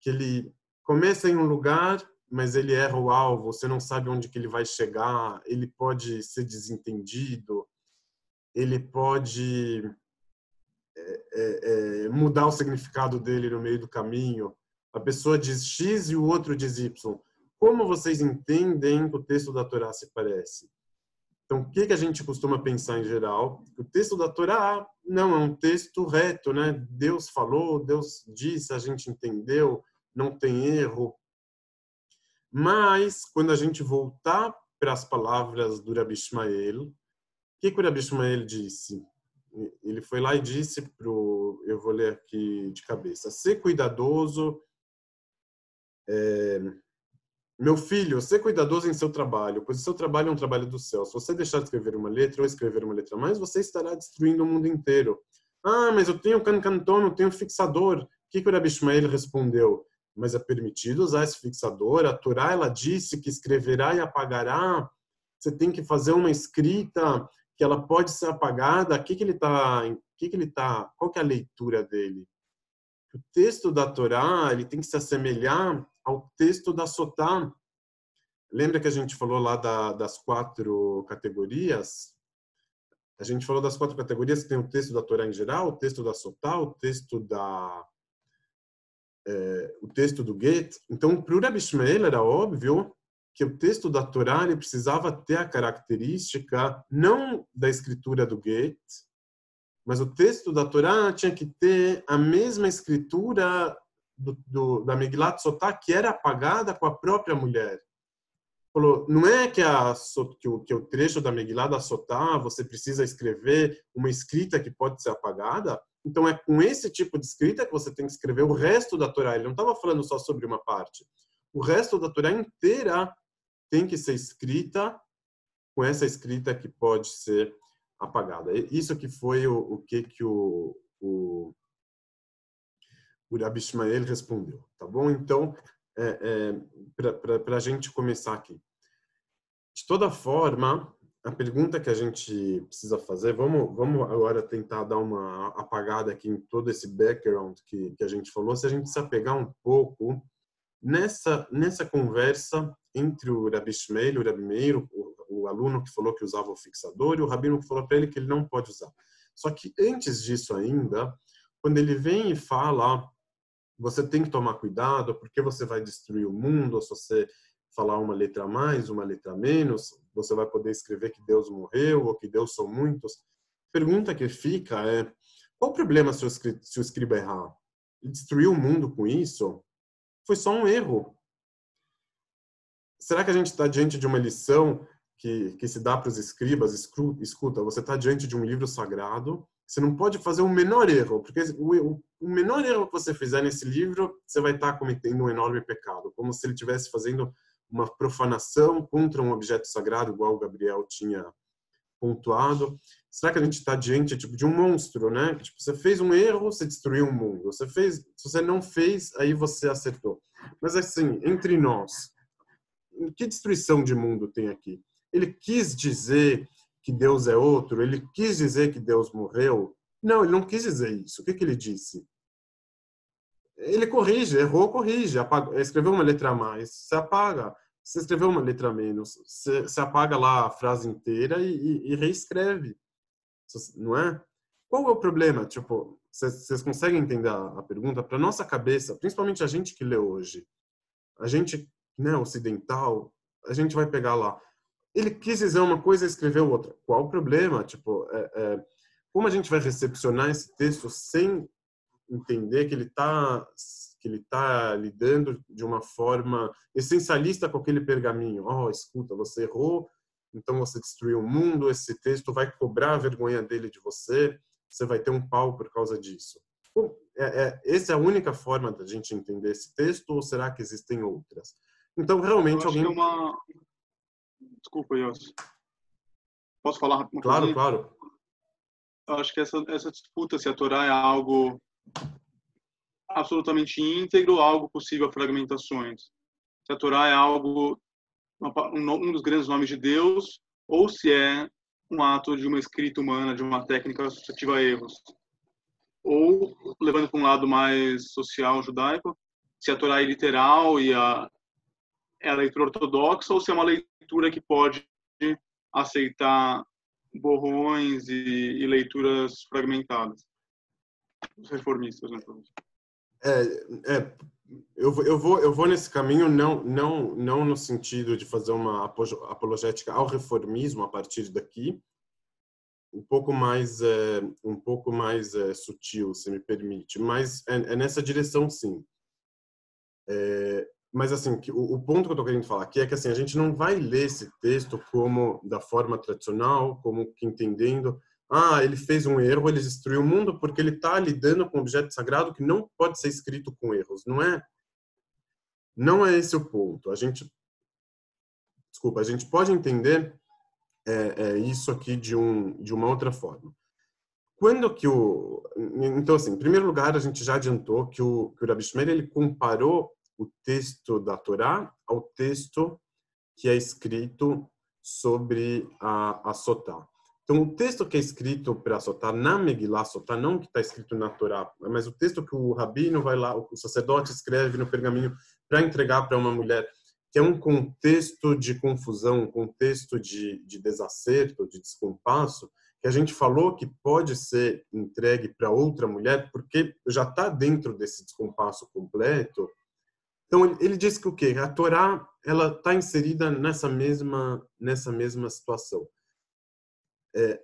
que ele começa em um lugar, mas ele erra o alvo, você não sabe onde que ele vai chegar, ele pode ser desentendido, ele pode é, é, é mudar o significado dele no meio do caminho. A pessoa diz X e o outro diz Y. Como vocês entendem que o texto da Torá se parece? Então, o que, que a gente costuma pensar em geral? O texto da Torá não é um texto reto, né? Deus falou, Deus disse, a gente entendeu, não tem erro. Mas, quando a gente voltar para as palavras do Rabi o que, que o Rabi disse? Ele foi lá e disse pro, eu vou ler aqui de cabeça, ser cuidadoso é, meu filho, ser cuidadoso em seu trabalho, pois o seu trabalho é um trabalho do céu. Se você deixar de escrever uma letra ou escrever uma letra mais, você estará destruindo o mundo inteiro. Ah, mas eu tenho cancanton, eu tenho fixador. O que, que o Rabi respondeu? Mas é permitido usar esse fixador? A Torá, ela disse que escreverá e apagará. Você tem que fazer uma escrita que ela pode ser apagada. O que, que ele está... Que que ele tá, qual que é a leitura dele? O texto da Torá ele tem que se assemelhar ao texto da Sotá. Lembra que a gente falou lá da, das quatro categorias? A gente falou das quatro categorias que tem o texto da Torá em geral, o texto da Sotá, o texto da é, o texto do Get. Então, para o Rabbi Ishmael era óbvio que o texto da Torá ele precisava ter a característica não da escritura do Get, mas o texto da Torá tinha que ter a mesma escritura do, do, da Megillat Sotá que era apagada com a própria mulher. Falou, não é que, a, que, o, que o trecho da Megillat Sotá você precisa escrever uma escrita que pode ser apagada. Então é com esse tipo de escrita que você tem que escrever o resto da Torá. Ele não estava falando só sobre uma parte. O resto da Torá inteira tem que ser escrita com essa escrita que pode ser apagada. Isso que foi o, o que que o, o o Rabi Ishmael respondeu, tá bom? Então, é, é, para a gente começar aqui. De toda forma, a pergunta que a gente precisa fazer, vamos, vamos agora tentar dar uma apagada aqui em todo esse background que, que a gente falou, se a gente se apegar um pouco nessa, nessa conversa entre o Rabi Ishmael e o Rabi Meir, o, o aluno que falou que usava o fixador e o rabino que falou para ele que ele não pode usar. Só que antes disso ainda, quando ele vem e fala você tem que tomar cuidado porque você vai destruir o mundo se você falar uma letra a mais, uma letra a menos, você vai poder escrever que Deus morreu ou que Deus são muitos. Pergunta que fica é: qual o problema se o, escriba, errar? Ele destruiu o mundo com isso? Foi só um erro. Será que a gente está diante de uma lição que, que se dá para os escribas? Escuta, você está diante de um livro sagrado você não pode fazer o menor erro, porque o, menor erro que você fizer nesse livro, você vai estar cometendo um enorme pecado, como se ele estivesse fazendo uma profanação contra um objeto sagrado, igual o Gabriel tinha pontuado. Será que a gente está diante tipo, de um monstro, né? Tipo, você fez um erro, você destruiu o um mundo. Você fez, se você não fez, aí você acertou. Mas assim, entre nós, que destruição de mundo tem aqui? Ele quis dizer que Deus é outro, ele quis dizer que Deus morreu. Não, ele não quis dizer isso. O que, que ele disse? Ele corrige, errou, corrige. Apaga, escreveu uma letra a mais, você apaga. Você escreveu uma letra a menos, você, você apaga lá a frase inteira e, e, e reescreve. Não é? Qual é o problema? Tipo, vocês conseguem entender a, a pergunta? Para nossa cabeça, principalmente a gente que lê hoje, a gente né, ocidental, a gente vai pegar lá ele quis dizer uma coisa e escreveu outra. Qual o problema? Tipo, é, é, como a gente vai recepcionar esse texto sem entender que ele está que ele está lidando de uma forma essencialista com aquele pergaminho. Oh, escuta, você errou, então você destruiu o mundo, esse texto vai cobrar a vergonha dele de você, você vai ter um pau por causa disso. Bom, é, é, essa é a única forma da gente entender esse texto ou será que existem outras? Então, realmente, alguém... É uma... Desculpa, Yos. Posso falar? Claro, claro. Eu acho que essa, essa disputa se a Torá é algo absolutamente íntegro, algo possível a fragmentações. Se a Torá é algo um dos grandes nomes de Deus, ou se é um ato de uma escrita humana, de uma técnica associativa a erros. Ou, levando para um lado mais social judaico, se a Torá é literal e a, é a leitura ortodoxa, ou se é uma leitura que pode aceitar borrões e, e leituras fragmentadas. Os reformistas, né? É, é, eu, eu, vou, eu vou nesse caminho não, não, não no sentido de fazer uma apologética ao reformismo a partir daqui, um pouco mais é, um pouco mais é, sutil, se me permite, mas é, é nessa direção sim. É, mas assim, que, o, o, ponto que eu estou querendo falar aqui é que assim a gente não vai ler esse texto como da forma tradicional, como que entendendo ah, ele fez um erro, ele destruiu o mundo porque ele está lidando com um objeto sagrado que não pode ser escrito com erros. Não é, não é esse o ponto. A gente, desculpa, a gente pode entender é, é, isso aqui de um de uma outra forma. Quando que o, então assim, em primeiro lugar a gente já adiantou que o que o Rabi ele comparou o texto da Torá ao texto que é escrito sobre a, a Sotá. Então, o texto que é escrito para Sotá, na Megillah Sotá, não que está escrito na Torá, mas o texto que o rabino vai lá, o sacerdote escreve no pergaminho para entregar para uma mulher, que é um contexto de confusão, um contexto de, de desacerto, de descompasso, que a gente falou que pode ser entregue para outra mulher, porque já está dentro desse descompasso completo. Então, ele diz que o quê? A Torá ela está inserida nessa mesma, nessa mesma situação é,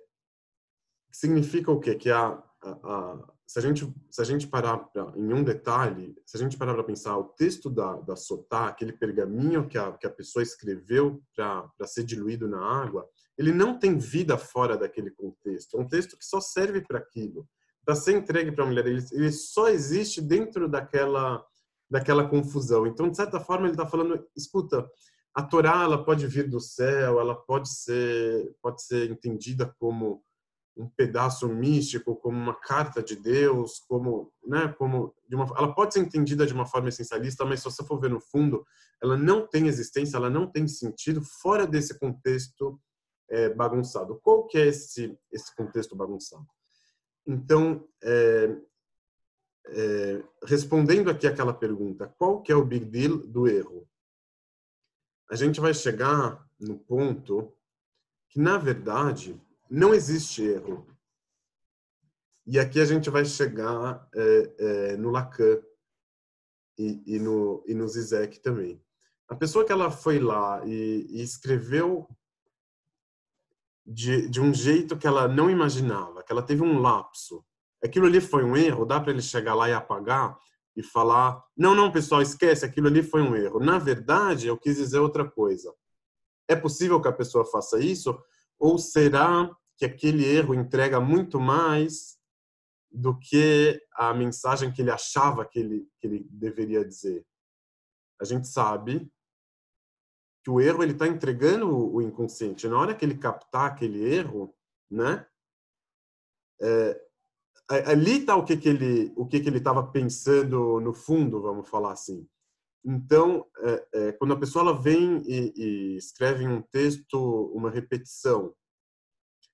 significa o quê? Que a, a, a, se a gente se a gente parar pra, em um detalhe, se a gente parar para pensar o texto da da Sotá, aquele pergaminho que a que a pessoa escreveu para ser diluído na água, ele não tem vida fora daquele contexto. É um texto que só serve para aquilo, para ser entregue para a mulher. Ele, ele só existe dentro daquela daquela confusão. Então, de certa forma, ele está falando, escuta, a Torá ela pode vir do céu, ela pode ser pode ser entendida como um pedaço místico, como uma carta de Deus, como, né, como de uma, ela pode ser entendida de uma forma essencialista, mas se você for ver no fundo, ela não tem existência, ela não tem sentido fora desse contexto é, bagunçado. Qual que é esse esse contexto bagunçado? Então, é, é, respondendo aqui aquela pergunta, qual que é o big deal do erro? A gente vai chegar no ponto que, na verdade, não existe erro. E aqui a gente vai chegar é, é, no Lacan e, e, no, e no Zizek também. A pessoa que ela foi lá e, e escreveu de, de um jeito que ela não imaginava, que ela teve um lapso. Aquilo ali foi um erro, dá para ele chegar lá e apagar? E falar: não, não, pessoal, esquece, aquilo ali foi um erro. Na verdade, eu quis dizer outra coisa. É possível que a pessoa faça isso? Ou será que aquele erro entrega muito mais do que a mensagem que ele achava que ele, que ele deveria dizer? A gente sabe que o erro ele está entregando o inconsciente. Na hora que ele captar aquele erro, né? É, ali está o que, que ele o que, que ele estava pensando no fundo, vamos falar assim. Então, é, é, quando a pessoa ela vem e, e, escreve um texto, uma repetição,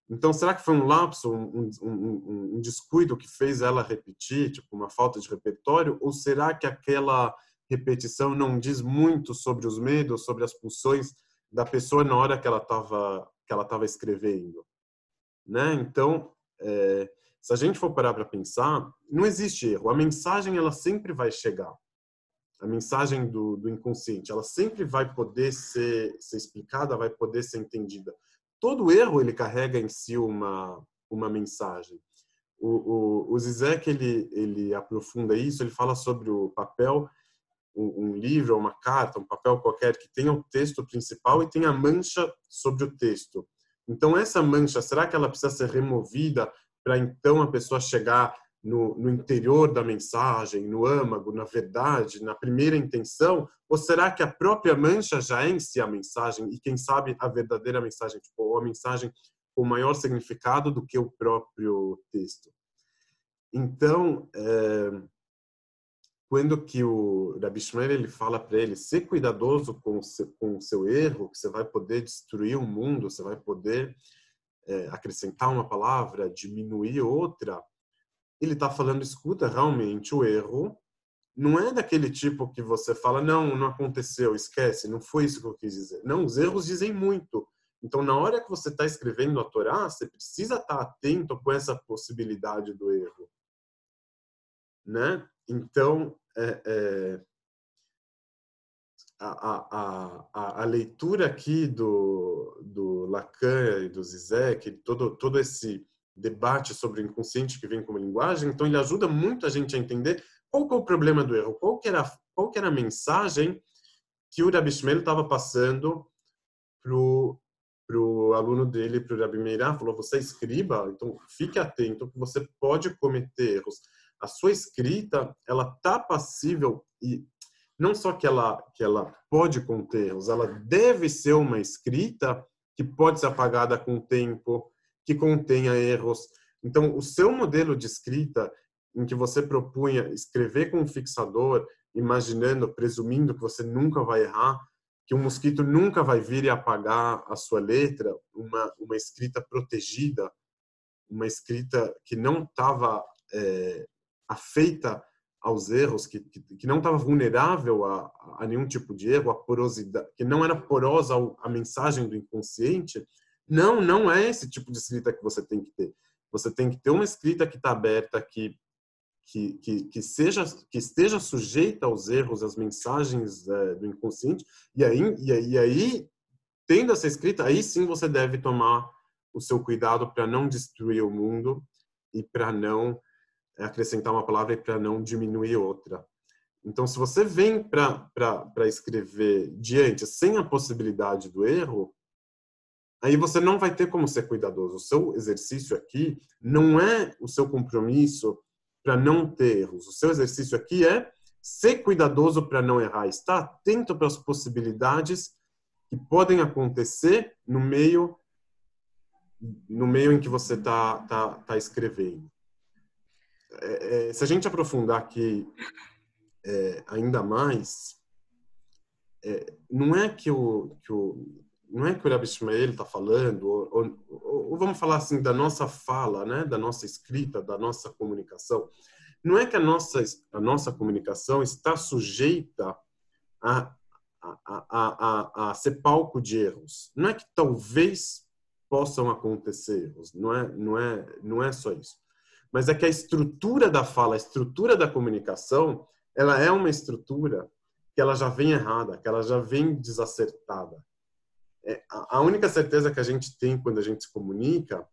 então será que foi um lapso, um, um, um, descuido que fez ela repetir, tipo uma falta de repertório, ou será que aquela repetição não diz muito sobre os medos, sobre as pulsões da pessoa na hora que ela estava que ela estava escrevendo, né? Então, é, se a gente for parar para pensar, não existe erro. A mensagem ela sempre vai chegar. A mensagem do, do inconsciente, ela sempre vai poder ser, ser explicada, vai poder ser entendida. Todo erro ele carrega em si uma uma mensagem. o, o, o Zizek, ele, ele aprofunda isso, ele fala sobre o papel, um, livro, uma carta, um papel qualquer que tenha o texto principal e tenha a mancha sobre o texto. Então, essa mancha, será que ela precisa ser removida para então a pessoa chegar no, no, interior da mensagem, no âmago, na verdade, na primeira intenção? Ou será que a própria mancha já é em si a mensagem e quem sabe a verdadeira mensagem, tipo, a mensagem com maior significado do que o próprio texto? Então, é, quando que o Rabi Shmuel, ele fala para ele, ser cuidadoso com o, seu, com o seu erro, que você vai poder destruir o mundo, você vai poder é, acrescentar uma palavra, diminuir outra, ele está falando, escuta, realmente o erro não é daquele tipo que você fala, não, não aconteceu, esquece, não foi isso que eu quis dizer. Não, os erros dizem muito. Então, na hora que você está escrevendo a Torá, você precisa estar tá atento com essa possibilidade do erro. Né? Então, é, é, a, a, a, leitura aqui do, do Lacan e do Zizek, todo, todo esse debate sobre o inconsciente que vem como linguagem, então ele ajuda muito a gente a entender qual é o problema do erro, qual era, qual era a mensagem que o Rabi estava passando pro pro aluno dele, pro Rabi Meirá, falou, você escriba, então fique atento que você pode cometer erros. A sua escrita, ela tá passível e não só que ela que ela pode conter erros, ela deve ser uma escrita que pode ser apagada com o tempo, que contenha erros. Então, o seu modelo de escrita, em que você propunha escrever com um fixador, imaginando, presumindo que você nunca vai errar, que um mosquito nunca vai vir e apagar a sua letra, uma, uma escrita protegida, uma escrita que não estava é, afeita aos erros, que, que, que não estava vulnerável a, a, nenhum tipo de erro, a porosidade, que não era porosa à mensagem do inconsciente, não, não é esse tipo de escrita que você tem que ter. Você tem que ter uma escrita que está aberta, que, que, que, que, seja, que esteja sujeita aos erros, às mensagens é, do inconsciente. E aí, e, aí, e aí, tendo essa escrita, aí sim você deve tomar o seu cuidado para não destruir o mundo e para não acrescentar uma palavra para não diminuir outra. Então, se você vem para escrever diante sem a possibilidade do erro, aí você não vai ter como ser cuidadoso. O seu exercício aqui não é o seu compromisso para não ter erros. O seu exercício aqui é ser cuidadoso para não errar, estar atento para as possibilidades que podem acontecer no meio no meio em que você está tá, tá escrevendo. É, é, se a gente aprofundar aqui é, ainda mais, é, não é que o, que o não é que o Rabi Ishmael está falando, ou, ou, ou, vamos falar assim, da nossa fala, né, da nossa escrita, da nossa comunicação. Não é que a nossa, a nossa comunicação está sujeita a, a, a, a, a ser palco de erros. Não é que talvez possam acontecer erros, não é, não é, não é só isso. Mas é que a estrutura da fala, a estrutura da comunicação, ela é uma estrutura que ela já vem errada, que ela já vem desacertada é, a única certeza que a gente tem quando a gente se comunica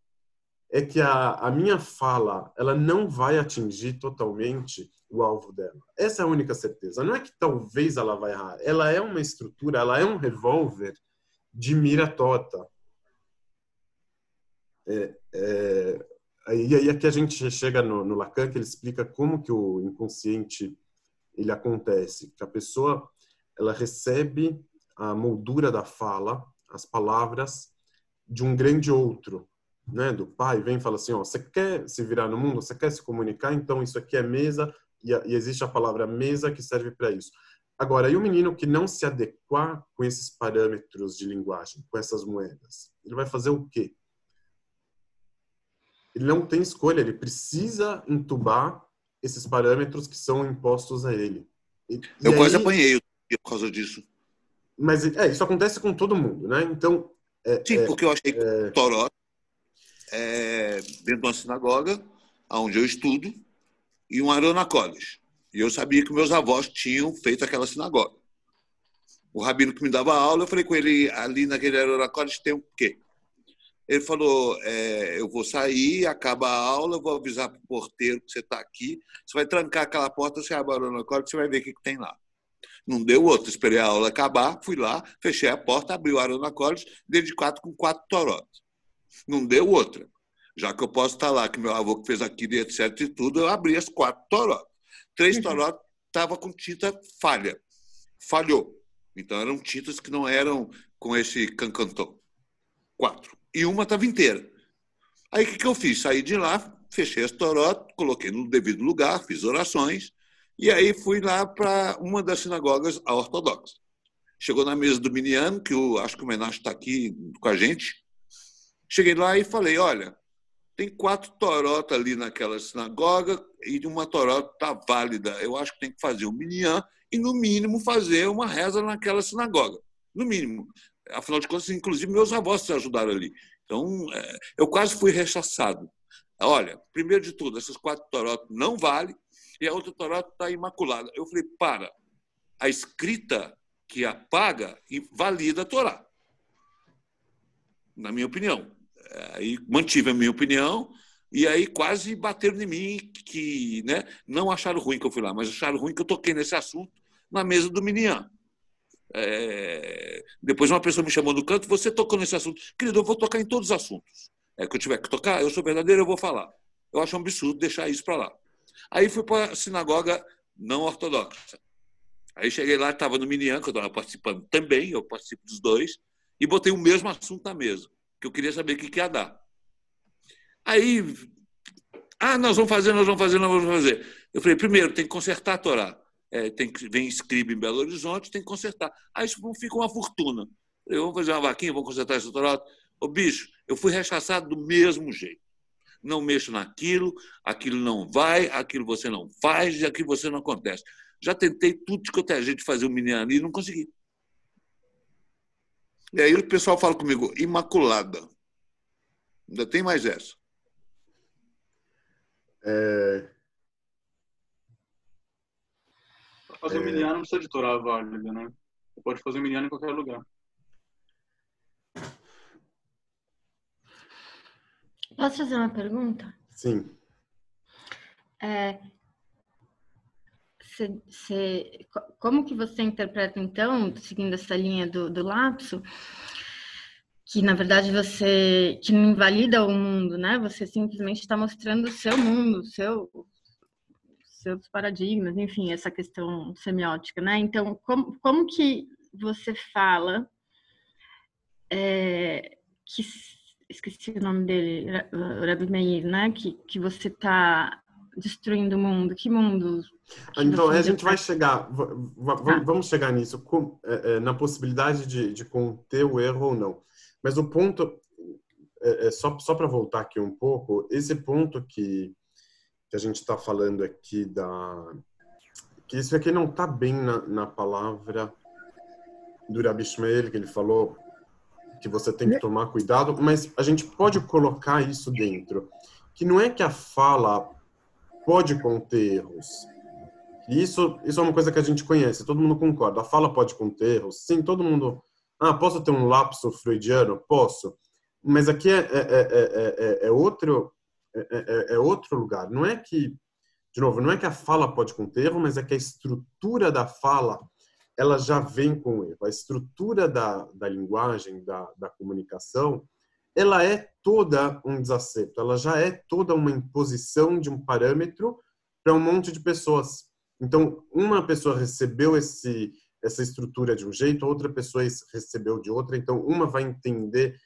é que a, a minha fala ela não vai atingir totalmente o alvo dela. Essa é a única certeza. Não é que talvez ela vai errar. Ela é uma estrutura, ela é um revólver de mira torta. É, é, e aí aqui a gente chega no, no, Lacan que ele explica como que o inconsciente ele acontece, que a pessoa ela recebe a moldura da fala as palavras de um grande outro, né? Do pai vem e fala assim, ó, você quer se virar no mundo, você quer se comunicar, então isso aqui é mesa e, e existe a palavra mesa que serve para isso. Agora, e o menino que não se adequar com esses parâmetros de linguagem, com essas moedas, ele vai fazer o quê? Ele não tem escolha, ele precisa entubar esses parâmetros que são impostos a ele. E, Eu e quase aí... apanhei por causa disso. Mas é, isso acontece com todo mundo, né? Então. É, Sim, é, porque eu achei que é... Toró é dentro de uma sinagoga, onde eu estudo, e um Arona College. E eu sabia que meus avós tinham feito aquela sinagoga. O rabino que me dava aula, eu falei com ele, ali naquele Arona College tem o quê? Ele falou: é, eu vou sair, acaba a aula, vou avisar para o porteiro que você está aqui. Você vai trancar aquela porta, você abre a Arona College, você vai ver o que, que tem lá. Não deu outro. Esperei a aula acabar, fui lá, fechei a porta, abri o Arona College, dei de quatro com quatro torotas. Não deu outra. Já que eu posso estar lá, que meu avô que fez aquilo e etc e tudo, eu abri as quatro torotas. Três uhum. torotas estavam com tinta falha. Falhou. Então eram tintas que não eram com esse cancantão. Quatro. E uma estava inteira. Aí o que, que eu fiz? Saí de lá, fechei as torotas, coloquei no devido lugar, fiz orações, e aí fui lá para uma das sinagogas ortodoxas. Chegou na mesa do Miniano, que eu acho que o Menacho está aqui com a gente. Cheguei lá e falei: olha, tem quatro torotas ali naquela sinagoga e uma torota está válida. Eu acho que tem que fazer o Minyan e, no mínimo, fazer uma reza naquela sinagoga. No mínimo. Afinal de contas, inclusive, meus avós se ajudaram ali. Então, é, eu quase fui rechaçado. Olha, primeiro de tudo, essas quatro torotas não valem e a outra torota está imaculada. Eu falei, para, a escrita que apaga valida a Torá. Na minha opinião. Aí mantive a minha opinião e aí quase bateram em mim que né, não acharam ruim que eu fui lá, mas acharam ruim que eu toquei nesse assunto na mesa do Minian. É... Depois uma pessoa me chamou no canto, você tocou nesse assunto. Querido, eu vou tocar em todos os assuntos. É que eu tiver que tocar, eu sou verdadeiro, eu vou falar. Eu acho um absurdo deixar isso para lá. Aí fui para a sinagoga não ortodoxa. Aí cheguei lá, estava no Minian, que eu estava participando também, eu participo dos dois, e botei o mesmo assunto na mesa, que eu queria saber o que, que ia dar. Aí, ah, nós vamos fazer, nós vamos fazer, nós vamos fazer. Eu falei, primeiro, tem que consertar a Torá. É, tem que vem escribe em Belo Horizonte, tem que consertar. Aí isso fica uma fortuna. Eu vou fazer uma vaquinha, vou consertar esse Torá. Ô, bicho, eu fui rechaçado do mesmo jeito não mexo naquilo, aquilo não vai, aquilo você não faz e aquilo você não acontece. Já tentei tudo que eu tenho jeito de fazer o menino ali e não consegui. E aí o pessoal fala comigo, imaculada. Ainda tem mais essa. É... Fazer o é... não precisa de Torá válida, né? Você pode fazer o miniano em qualquer lugar. Posso fazer uma pergunta? Sim. É, cê, cê, como que você interpreta, então, seguindo essa linha do, do lapso, que na verdade você que não invalida o mundo, né? Você simplesmente está mostrando o seu mundo, seu seus paradigmas, enfim, essa questão semiótica, né? Então, como, como que você fala é, que esqueci o nome dele, Rabi Meir, né? Que, que você está destruindo o mundo. Que mundo? Que então, a gente vai chegar, tá. vamos chegar nisso, é, é, na possibilidade de, de conter o erro ou não. Mas o ponto, é, é só, só para voltar aqui um pouco, esse ponto que, que a gente está falando aqui da... que isso aqui não está bem na, na palavra do Rabi Shmuel, que ele falou que você tem que né? tomar cuidado, mas a gente pode colocar isso dentro, que não é que a fala pode conter erros. Isso, isso é uma coisa que a gente conhece, todo mundo concorda. A fala pode conter erros. Sim, todo mundo. Ah, posso ter um lapso freudiano? Posso. Mas aqui é, é, é, é outro, é, outro lugar. Não é que, de novo, não é que a fala pode conter erro, mas é que a estrutura da fala ela já vem com erro. A estrutura da, da linguagem, da, da comunicação, ela é toda um desacerto, ela já é toda uma imposição de um parâmetro para um monte de pessoas. Então, uma pessoa recebeu esse essa estrutura de um jeito, outra pessoa recebeu de outra. Então, uma vai entender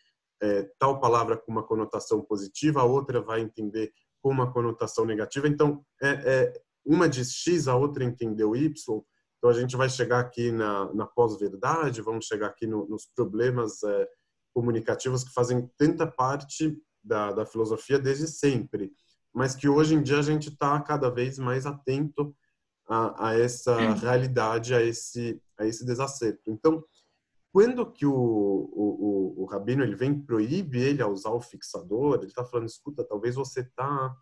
é, tal palavra com uma conotação positiva, a outra vai entender com uma conotação negativa. Então, é, é, uma diz X, a outra entendeu Y. Então, a gente vai chegar aqui na, na pós-verdade, vamos chegar aqui no, nos problemas é, comunicativos que fazem tanta parte da, da filosofia desde sempre, mas que hoje em dia a gente está cada vez mais atento a, a essa realidade, a esse, a esse desacerto. Então, quando que o, o, o, o rabino ele vem proíbe ele a usar o fixador, ele está falando, escuta, talvez você está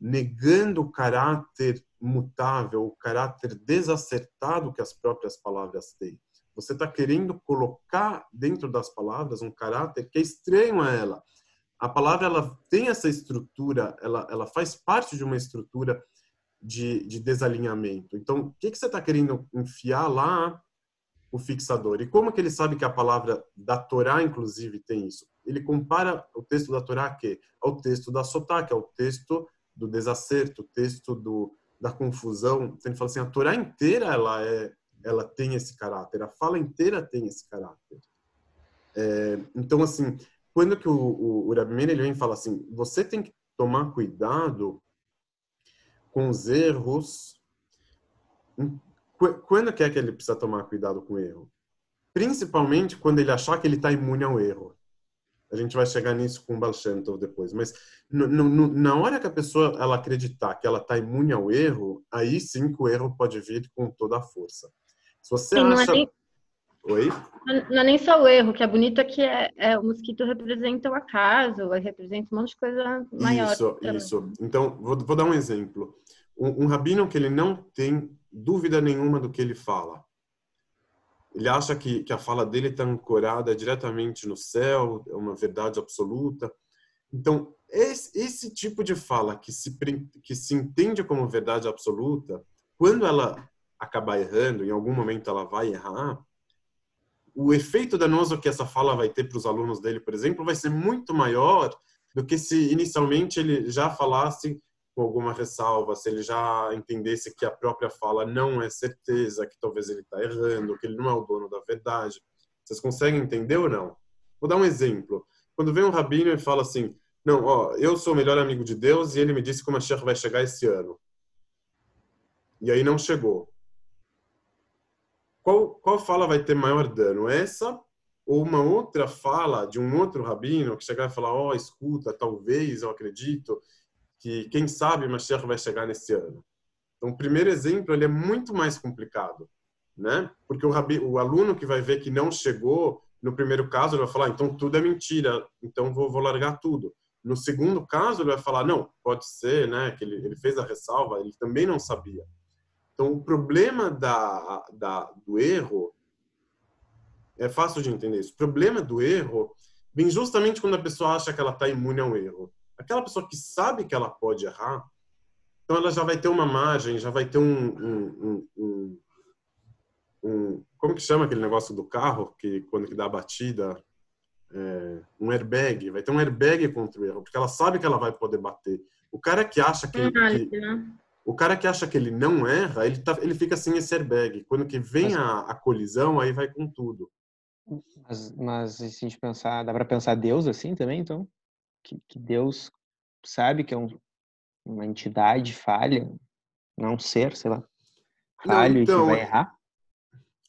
negando o caráter mutável, o caráter desacertado que as próprias palavras têm. Você está querendo colocar dentro das palavras um caráter que é estranho a ela. a palavra ela tem essa estrutura, ela, ela faz parte de uma estrutura de, de desalinhamento. Então, o que, que você está querendo enfiar lá o fixador? E como que ele sabe que a palavra da Torá, inclusive, tem isso? Ele compara o texto da Torá a quê? Ao texto da Sotá, que é o texto do desacerto, o texto do, da confusão. Então, ele fala assim, a Torá inteira ela é, ela tem esse caráter, a fala inteira tem esse caráter. É, então, assim, quando que o, o, o ele vem e fala assim, você tem que tomar cuidado com os erros. Quando que é que ele precisa tomar cuidado com o erro? Principalmente quando ele achar que ele está imune ao erro. A gente vai chegar nisso com o Baal depois. Mas no, no, na hora que a pessoa ela acreditar que ela está imune ao erro, aí sim que o erro pode vir com toda a força. Se você sim, acha... É Oi? Não é nem só o erro, que é bonito é que é, é, o mosquito representa o acaso, representa um monte de coisa maior. Isso, também. isso. Então, vou, vou, dar um exemplo. Um, um rabino que ele não tem dúvida nenhuma do que ele fala. Ele acha que, que a fala dele está ancorada diretamente no céu, é uma verdade absoluta. Então, esse, esse tipo de fala que se, que se entende como verdade absoluta, quando ela acabar errando, em algum momento ela vai errar, o efeito danoso que essa fala vai ter para os alunos dele, por exemplo, vai ser muito maior do que se inicialmente ele já falasse com alguma ressalva, se ele já entendesse que a própria fala não é certeza, que talvez ele está errando, que ele não é o dono da verdade. Vocês conseguem entender ou não? Vou dar um exemplo. Quando vem um rabino e fala assim, não, ó, eu sou o melhor amigo de Deus e ele me disse que o Mashiach vai chegar esse ano. E aí não chegou. Qual, qual fala vai ter maior dano? Essa ou uma outra fala de um outro rabino que chegar e falar, ó, oh, escuta, talvez, eu acredito, que quem sabe Mashiach vai chegar nesse ano. Então, o primeiro exemplo, ele é muito mais complicado, né? Porque o, rabi, o aluno que vai ver que não chegou, no primeiro caso, ele vai falar, então tudo é mentira, então vou, vou largar tudo. No segundo caso, ele vai falar, não, pode ser, né, que ele, ele fez a ressalva, ele também não sabia. Então, o problema da, da, do erro é fácil de entender isso. O problema do erro vem justamente quando a pessoa acha que ela está imune ao erro. Aquela pessoa que sabe que ela pode errar, então ela já vai ter uma margem, já vai ter um, um, um, um como que chama aquele negócio do carro que quando que dá a batida, é, um airbag, vai ter um airbag contra o erro, porque ela sabe que ela vai poder bater. O cara que acha que, que né? O cara que acha que ele não erra, ele, tá, ele fica sem esse airbag. Quando que vem a, a, colisão, aí vai com tudo. Mas, mas se a gente pensar, dá para pensar Deus assim também, então? Que, que Deus sabe que é um, uma entidade falha, não um ser, sei lá, falho não, então, e que vai errar?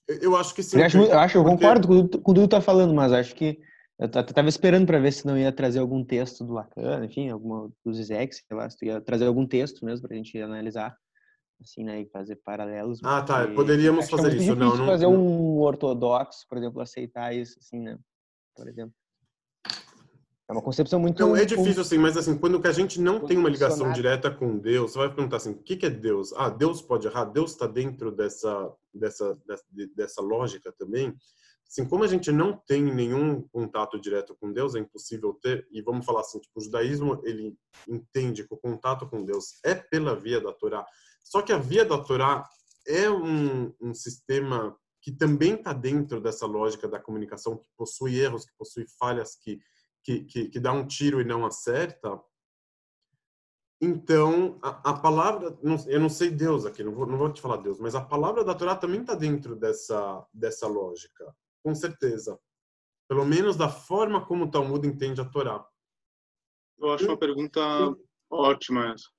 Eu acho que sim. Eu acho, eu, acho, eu concordo com, com o que tu tá falando, mas acho que eu estava esperando para ver se não ia trazer algum texto do Lacan, enfim, alguma dos Isaacs, sei lá, se tu ia trazer algum texto mesmo para a gente analisar, assim, né, e fazer paralelos. Ah, tá, poderíamos é fazer é isso, não, não. fazer um ortodoxo, por exemplo, aceitar isso, assim, né, por exemplo. É uma concepção muito. Não, é difícil assim, mas assim, quando que a gente não tem uma ligação direta com Deus, você vai perguntar assim: o que, que é Deus? Ah, Deus pode errar? Deus está dentro dessa, dessa, dessa, dessa lógica também? Assim, como a gente não tem nenhum contato direto com Deus, é impossível ter, e vamos falar assim, tipo, o judaísmo, ele entende que o contato com Deus é pela via da Torá, só que a via da Torá é um, um sistema que também está dentro dessa lógica da comunicação, que possui erros, que possui falhas, que, que, que, que dá um tiro e não acerta, então, a, a palavra, eu não sei Deus aqui, não vou, não vou te falar Deus, mas a palavra da Torá também está dentro dessa, dessa lógica com certeza. Pelo menos da forma como o Talmud entende a Torá. Eu acho uma pergunta ótima essa.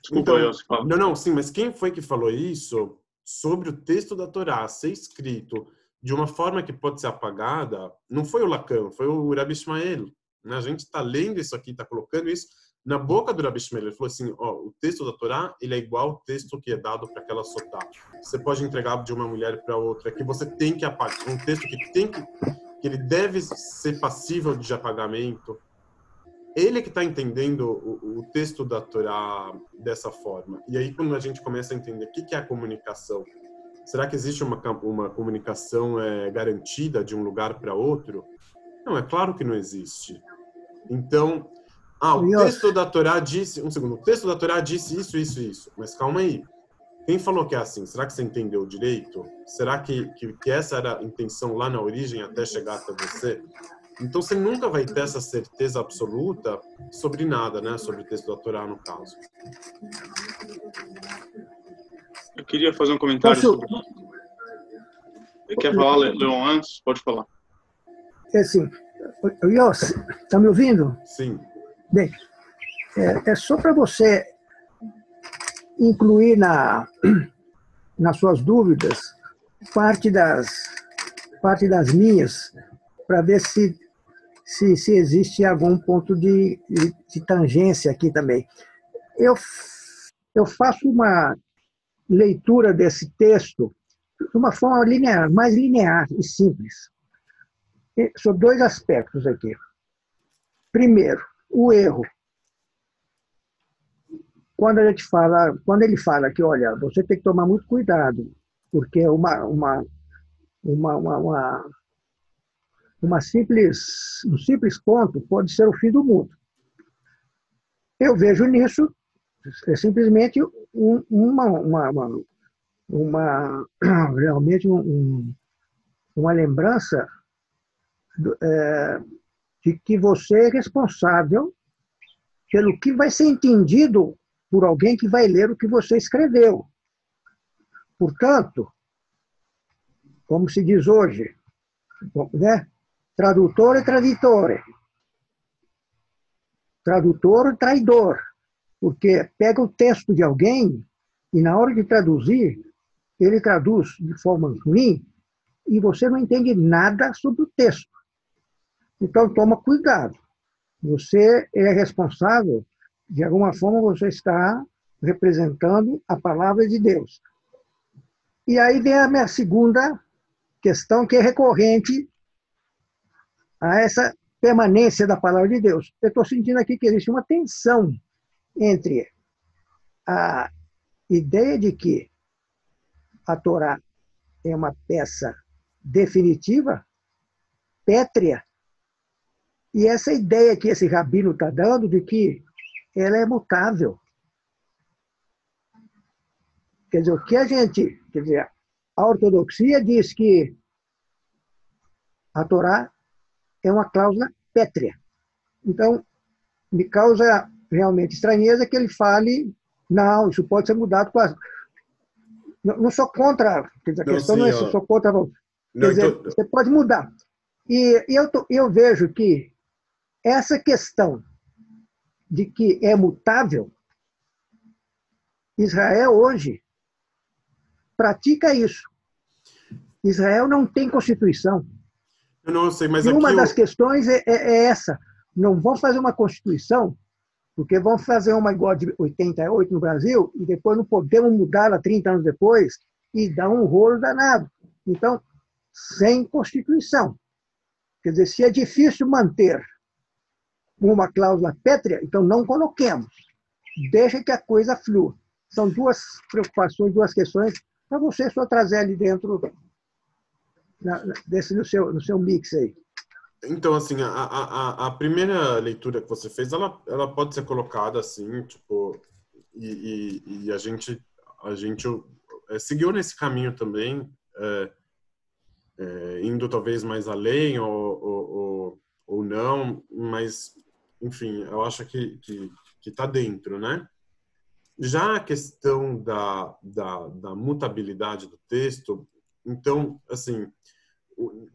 Desculpa, então, Não, não, sim, mas quem foi que falou isso sobre o texto da Torá ser escrito de uma forma que pode ser apagada? Não foi o Lacan, foi o Rabi Ishmael. Né? A gente está lendo isso aqui, está colocando isso na boca do Rabi Shmuel, ele falou assim, ó, o texto da Torá, ele é igual ao texto que é dado para aquela sotá. Você pode entregar de uma mulher para outra, que você tem que apagar, um texto que tem que, que ele deve ser passível de apagamento. Ele que está entendendo o, o, texto da Torá dessa forma. E aí quando a gente começa a entender o que, que é a comunicação, será que existe uma, uma comunicação é, garantida de um lugar para outro? Não, é claro que não existe. Então, ah, o texto da Torá disse, um segundo, o texto da Torá disse isso, isso, isso. Mas calma aí. Quem falou que é assim? Será que você entendeu direito? Será que, que, que essa era a intenção lá na origem até chegar até você? Então você nunca vai ter essa certeza absoluta sobre nada, né? Sobre o texto da Torá, no caso. Eu queria fazer um comentário Posso... sobre. Quer falar, Leon, antes? Pode falar. É assim, Yossi, está me ouvindo? Sim. Bem, é, é só para você incluir na, nas suas dúvidas parte das, parte das minhas, para ver se, se, se, existe algum ponto de, de, de tangência aqui também. Eu, eu faço uma leitura desse texto de uma forma linear, mais linear e simples. São dois aspectos aqui. Primeiro, o erro quando a gente fala, quando ele fala que, olha, você tem que tomar muito cuidado, porque uma, uma, uma, uma, uma, uma simples, um simples ponto pode ser o fim do mundo. Eu vejo nisso é simplesmente um, uma, uma, uma, uma, realmente um, uma lembrança é, de que você é responsável pelo que vai ser entendido por alguém que vai ler o que você escreveu. Portanto, como se diz hoje, né? tradutor e traditore. Tradutor e traidor. Porque pega o texto de alguém e, na hora de traduzir, ele traduz de forma ruim e você não entende nada sobre o texto. Então, toma cuidado. Você é responsável de alguma forma você está representando a palavra de Deus. E aí vem a minha segunda questão, que é recorrente a essa permanência da palavra de Deus. Eu estou sentindo aqui que existe uma tensão entre a ideia de que a Torá é uma peça definitiva, pétrea, e essa ideia que esse rabino está dando de que ela é mutável. Quer dizer, o que a gente, quer dizer, a ortodoxia diz que a Torá é uma cláusula pétrea. Então, me causa realmente estranheza que ele fale, não, isso pode ser mudado com as... Não, não sou contra, quer dizer, a não, questão não é se sou contra, quer não, dizer, então... você pode mudar. E, e eu, tô, eu vejo que essa questão de que é mutável, Israel hoje pratica isso. Israel não tem constituição. Eu não sei, mas e uma das eu... questões é, é, é, essa. Não vão fazer uma constituição, porque vão fazer uma igual de 88 no Brasil e depois não podemos mudá-la 30 anos depois e dar um rolo danado. Então, sem constituição. Quer dizer, se é difícil manter uma cláusula pétrea, então não coloquemos. Deixa que a coisa flua. São duas preocupações, duas questões para você só trazer ali dentro na, desse no seu no seu mix aí. Então, assim, a, a, a primeira leitura que você fez, ela, ela pode ser colocada assim, tipo, e, e, e a gente a gente é, seguiu nesse caminho também, é, é, indo talvez mais além ou, ou, ou, ou não, mas enfim, eu acho que que está dentro, né? Já a questão da, da, da, mutabilidade do texto, então, assim, o,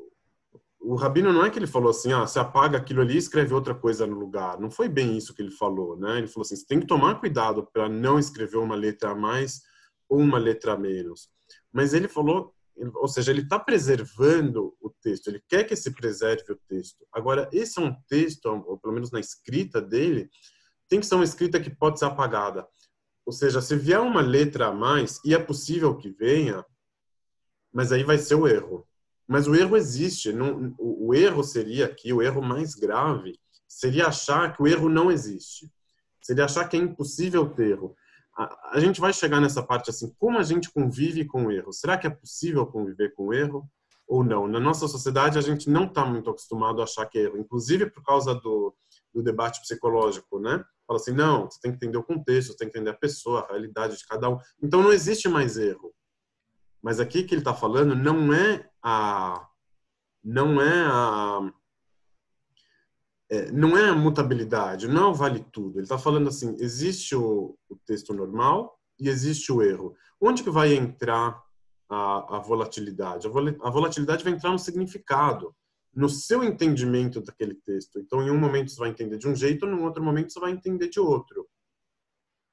o Rabino não é que ele falou assim, ah, você apaga aquilo ali e escreve outra coisa no lugar. Não foi bem isso que ele falou, né? Ele falou assim, você tem que tomar cuidado para não escrever uma letra a mais ou uma letra a menos. Mas ele falou ou seja, ele está preservando o texto, ele quer que se preserve o texto. Agora, esse é um texto, ou pelo menos na escrita dele, tem que ser uma escrita que pode ser apagada. Ou seja, se vier uma letra a mais, e é possível que venha, mas aí vai ser o erro. Mas o erro existe. Não, o, o erro seria aqui, o erro mais grave, seria achar que o erro não existe. Seria achar que é impossível ter erro a, gente vai chegar nessa parte assim, como a gente convive com o erro? Será que é possível conviver com o erro ou não? Na nossa sociedade, a gente não está muito acostumado a achar que é erro, inclusive por causa do, do debate psicológico, né? Fala assim, não, você tem que entender o contexto, você tem que entender a pessoa, a realidade de cada um. Então não existe mais erro. Mas aqui que ele está falando não é a não é a é, não é a mutabilidade, não é o vale tudo. Ele está falando assim, existe o, o, texto normal e existe o erro. Onde que vai entrar a, a volatilidade? A, vol a volatilidade vai entrar no significado, no seu entendimento daquele texto. Então, em um momento você vai entender de um jeito, em outro momento você vai entender de outro.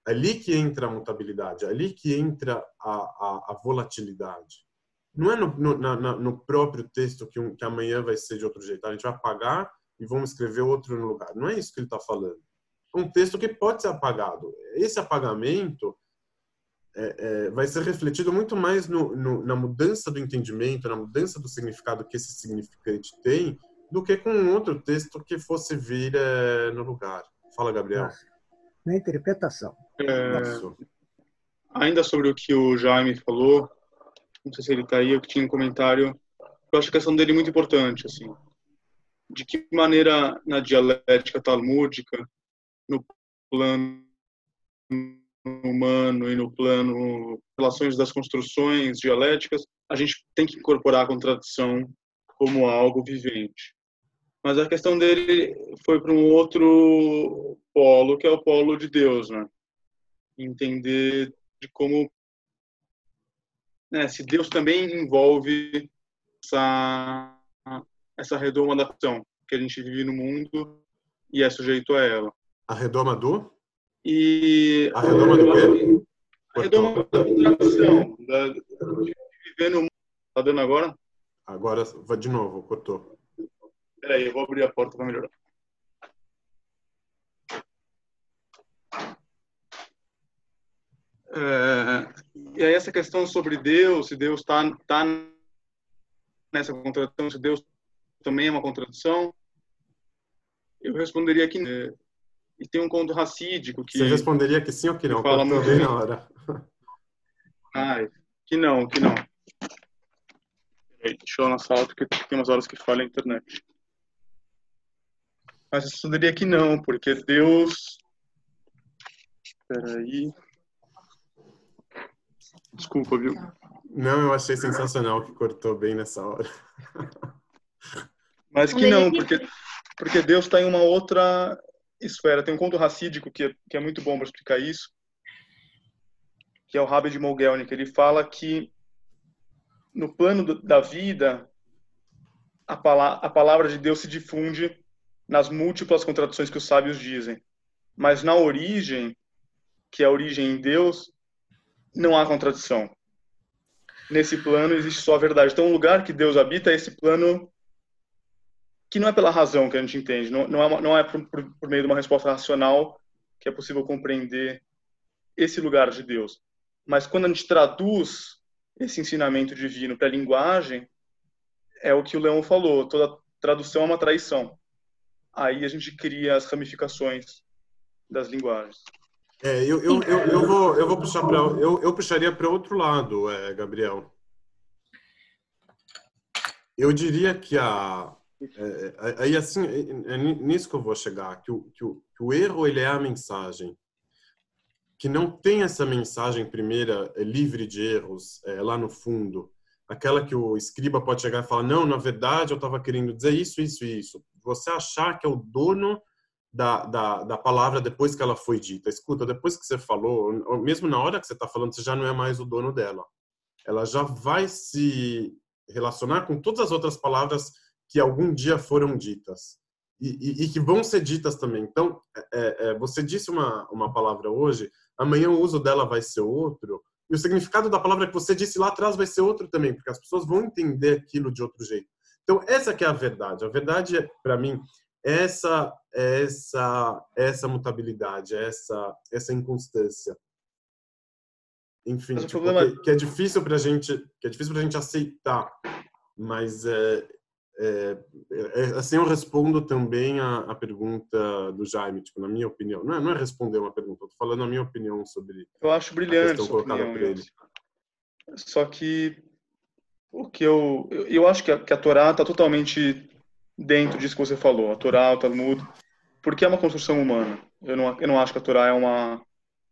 Ali que entra a mutabilidade, ali que entra a, a, a volatilidade. Não é no, no, na, no próprio texto que, um, que amanhã vai ser de outro jeito. A gente vai apagar e vamos escrever outro no lugar. Não é isso que ele está falando. É um texto que pode ser apagado. Esse apagamento é, é, vai ser refletido muito mais no, no, na mudança do entendimento, na mudança do significado que esse significante tem, do que com um outro texto que fosse vir é, no lugar. Fala, Gabriel. Na interpretação. É, ainda sobre o que o Jaime falou, não sei se ele está aí, eu tinha um comentário. Eu acho a questão dele muito importante, assim de que maneira na dialética talmúdica, no plano humano e no plano relações das construções dialéticas, a gente tem que incorporar a contradição como algo vivente. Mas a questão dele foi para um outro polo, que é o polo de Deus, né? Entender de como né, se Deus também envolve essa essa redoma da ação que a gente vive no mundo e é sujeito a ela. A redoma do? E a redoma do quê? A redoma da contradição, da, viver no mundo. Tá dando agora? Agora, vai de novo, cortou. Peraí, eu vou abrir a porta para melhorar. É, e aí essa questão sobre Deus, se Deus está tá nessa contradição, se Deus também é uma contradição? Eu responderia que não. E tem um conto racídico que... Você responderia que sim ou que não? Que fala muito... bem na hora. Ai, que não, que não. Peraí, deixa eu na sala, porque tem umas horas que falha a internet. Mas eu responderia que não, porque Deus... Peraí... Desculpa, viu? Não, eu achei sensacional que cortou bem nessa hora. Mas que não, porque, porque Deus está em uma outra esfera. Tem um conto racídico que é, que é muito bom para explicar isso, que é o Rabbi de Mogelnik. Ele fala que no plano do, da vida, a, pala a palavra de Deus se difunde nas múltiplas contradições que os sábios dizem. Mas na origem, que é a origem em Deus, não há contradição. Nesse plano existe só a verdade. Então, o lugar que Deus habita é esse plano que não é pela razão que a gente entende, não, não é, não é por, por, meio de uma resposta racional que é possível compreender esse lugar de Deus. Mas quando a gente traduz esse ensinamento divino para a linguagem, é o que o Leão falou, toda tradução é uma traição. Aí a gente cria as ramificações das linguagens. É, eu, eu, eu, eu, vou, eu vou puxar para eu, eu puxaria para outro lado, é, Gabriel. Eu diria que a é, é, aí assim é, é, nisso que eu vou chegar que o, que o, que o erro ele é a mensagem. Que não tem essa mensagem primeira é, livre de erros é, lá no fundo. Aquela que o escriba pode chegar e falar não na verdade eu estava querendo dizer isso isso isso. Você achar que é o dono da, da, da palavra depois que ela foi dita. Escuta depois que você falou mesmo na hora que você está falando você já não é mais o dono dela. Ela já vai se relacionar com todas as outras palavras que algum dia foram ditas e, e, e que vão ser ditas também. Então, é, é, você disse uma, uma palavra hoje, amanhã o uso dela vai ser outro, e o significado da palavra que você disse lá atrás vai ser outro também, porque as pessoas vão entender aquilo de outro jeito. Então, essa que é a verdade. A verdade, é, para mim, essa essa essa mutabilidade, essa essa inconstância. Enfim, tipo, problema... que, que, é difícil para gente, que é difícil para gente aceitar, mas é, é, é, assim eu respondo também a, a, pergunta do Jaime, tipo, na minha opinião. Não é, não é responder uma pergunta, eu tô falando a minha opinião sobre Eu acho brilhante a colocada opinião, por ele. Só que o que eu eu acho que a, que a Torá está totalmente dentro disso que você falou. A Torá, o Talmud porque é uma construção humana. Eu não, eu não acho que a Torá é uma,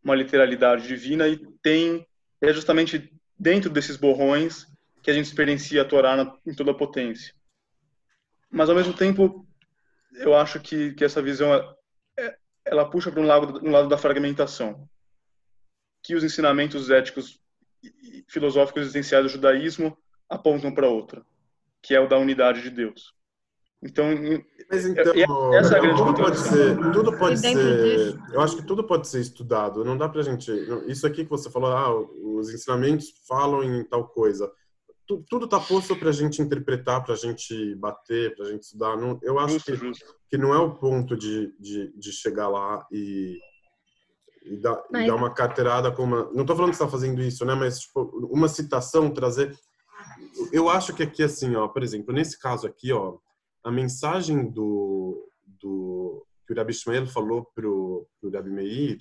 uma literalidade divina e tem, é justamente dentro desses borrões que a gente experiencia a Torá na, em toda a potência. Mas, ao mesmo tempo, eu acho que, que essa visão é, ela puxa para um lado, um lado da fragmentação, que os ensinamentos éticos e filosóficos existenciais do judaísmo apontam para outra, que é o da unidade de Deus. Então, mas então, essa é a grande tudo pode ser, tudo pode ser, eu acho que tudo pode ser estudado. Não dá para gente, isso aqui que você falou, ah, os ensinamentos falam em tal coisa. Tudo está posto para a gente interpretar, para a gente bater, para a gente estudar. Não, eu acho justo, que, justo. que não é o ponto de, de, de chegar lá e, e, dar, mas... e dar uma carteirada com uma. Não estou falando que está fazendo isso, né? Mas tipo, uma citação, trazer. Eu acho que aqui, assim, ó, por exemplo, nesse caso aqui, ó, a mensagem do, do que o Rabi Ishmael falou para o Rabi Meir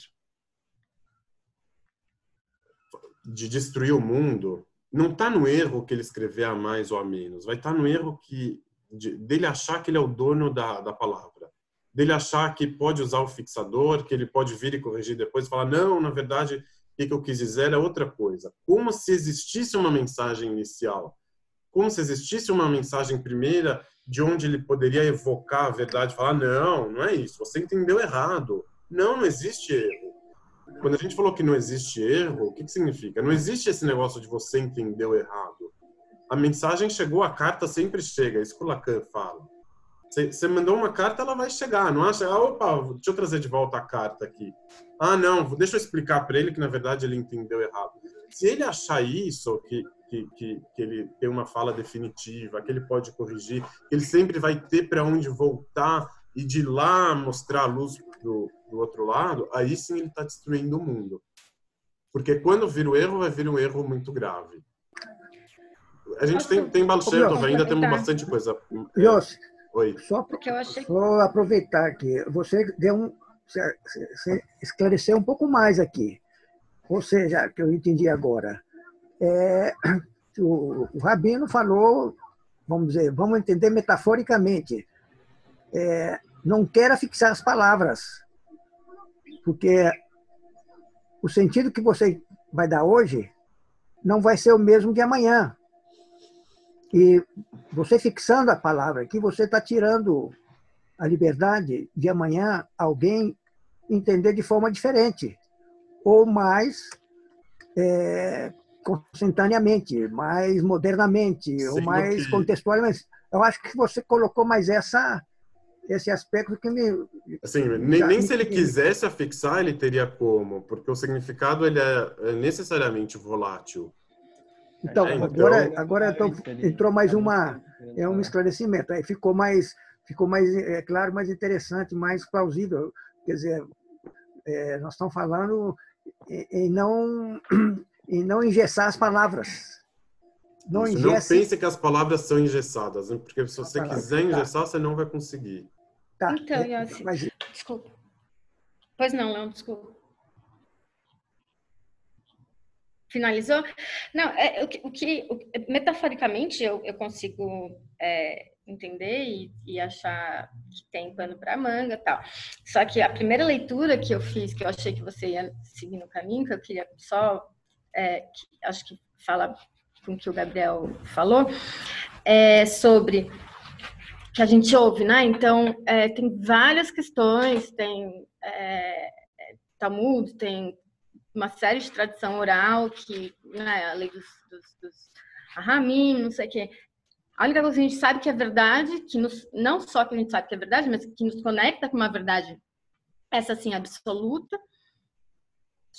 de destruir o mundo não está no erro que ele escrever a mais ou a menos, vai estar tá no erro que de, dele achar que ele é o dono da, da palavra, dele achar que pode usar o fixador, que ele pode vir e corrigir depois e falar não, na verdade, o que, eu quis dizer é outra coisa. Como se existisse uma mensagem inicial, como se existisse uma mensagem primeira de onde ele poderia evocar a verdade, falar não, não é isso, você entendeu errado. Não, não existe erro. Quando a gente falou que não existe erro, o que, que significa? Não existe esse negócio de você entendeu errado. A mensagem chegou, a carta sempre chega, é isso que o Lacan fala. Você mandou uma carta, ela vai chegar, não acha? Ah, opa, deixa eu trazer de volta a carta aqui. Ah, não, deixa eu explicar para ele que na verdade ele entendeu errado. Se ele achar isso, que que, que, que, ele tem uma fala definitiva, que ele pode corrigir, que ele sempre vai ter para onde voltar e de lá mostrar a luz do, do outro lado, aí sim ele está destruindo o mundo. Porque quando vir o erro, vai vir um erro muito grave. A gente tem, tem Balshemtov, ainda temos bastante coisa. Yossi, Oi. Só, só aproveitar aqui, você deu um, você esclareceu um pouco mais aqui. Ou seja, que eu entendi agora é, o, o, Rabino falou, vamos dizer, vamos entender metaforicamente, é, não queira fixar as palavras, porque o sentido que você vai dar hoje não vai ser o mesmo de amanhã. E você fixando a palavra aqui, você está tirando a liberdade de amanhã alguém entender de forma diferente ou mais é, constantaneamente, mais modernamente, Sim, ou mais que... contextualmente. Eu acho que você colocou mais essa esse aspecto que me assim nem, nem se ele quisesse afixar ele teria como porque o significado ele é, é necessariamente volátil então, é, então agora agora então, entrou mais uma é um esclarecimento aí ficou mais ficou mais é claro mais interessante mais plausível quer dizer é, nós estamos falando em não e não engessar as palavras. Não, engesse... não pense que as palavras são engessadas, né? porque se você quiser tá. engessar, você não vai conseguir. Tá. Então, é, Yossi, mas... desculpa. Pois não, Léo, desculpa. Finalizou? Não, é, o que, o que o, metaforicamente eu, eu consigo é, entender e, e, achar que tem pano para manga tal. Só que a primeira leitura que eu fiz, que eu achei que você ia seguir no caminho, que eu queria só é, que acho que fala com o que o Gabriel falou, é sobre que a gente ouve, né? Então, é, tem várias questões, tem é, Talmud, tem uma série de tradição oral, que, né, a lei dos, dos, dos Ahamim, não sei o quê. A única coisa que a gente sabe que é verdade, que nos, não só que a gente sabe que é verdade, mas que nos conecta com uma verdade, essa sim, absoluta,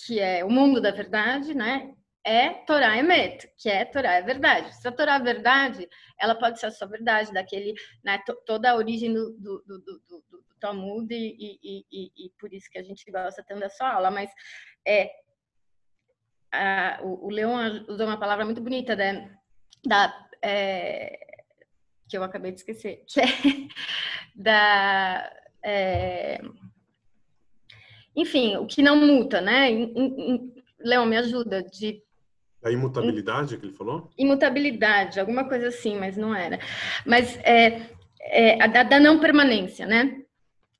que é o mundo da verdade, né? É Torá Emet, que é Torá é verdade. Se a Torá é verdade, ela pode ser a sua verdade, daquele, né, toda a origem do, do, do, do, do Talmud e, e, e, e, por isso que a gente gosta tanto da sua aula, mas é, a, o, o Leon usou uma palavra muito bonita, né, da, é, que eu acabei de esquecer, que é da... É, enfim, o que não muta, né? Leão, me ajuda. De... A imutabilidade que ele falou? Imutabilidade, alguma coisa assim, mas não era. Mas é, é a da, da não permanência, né?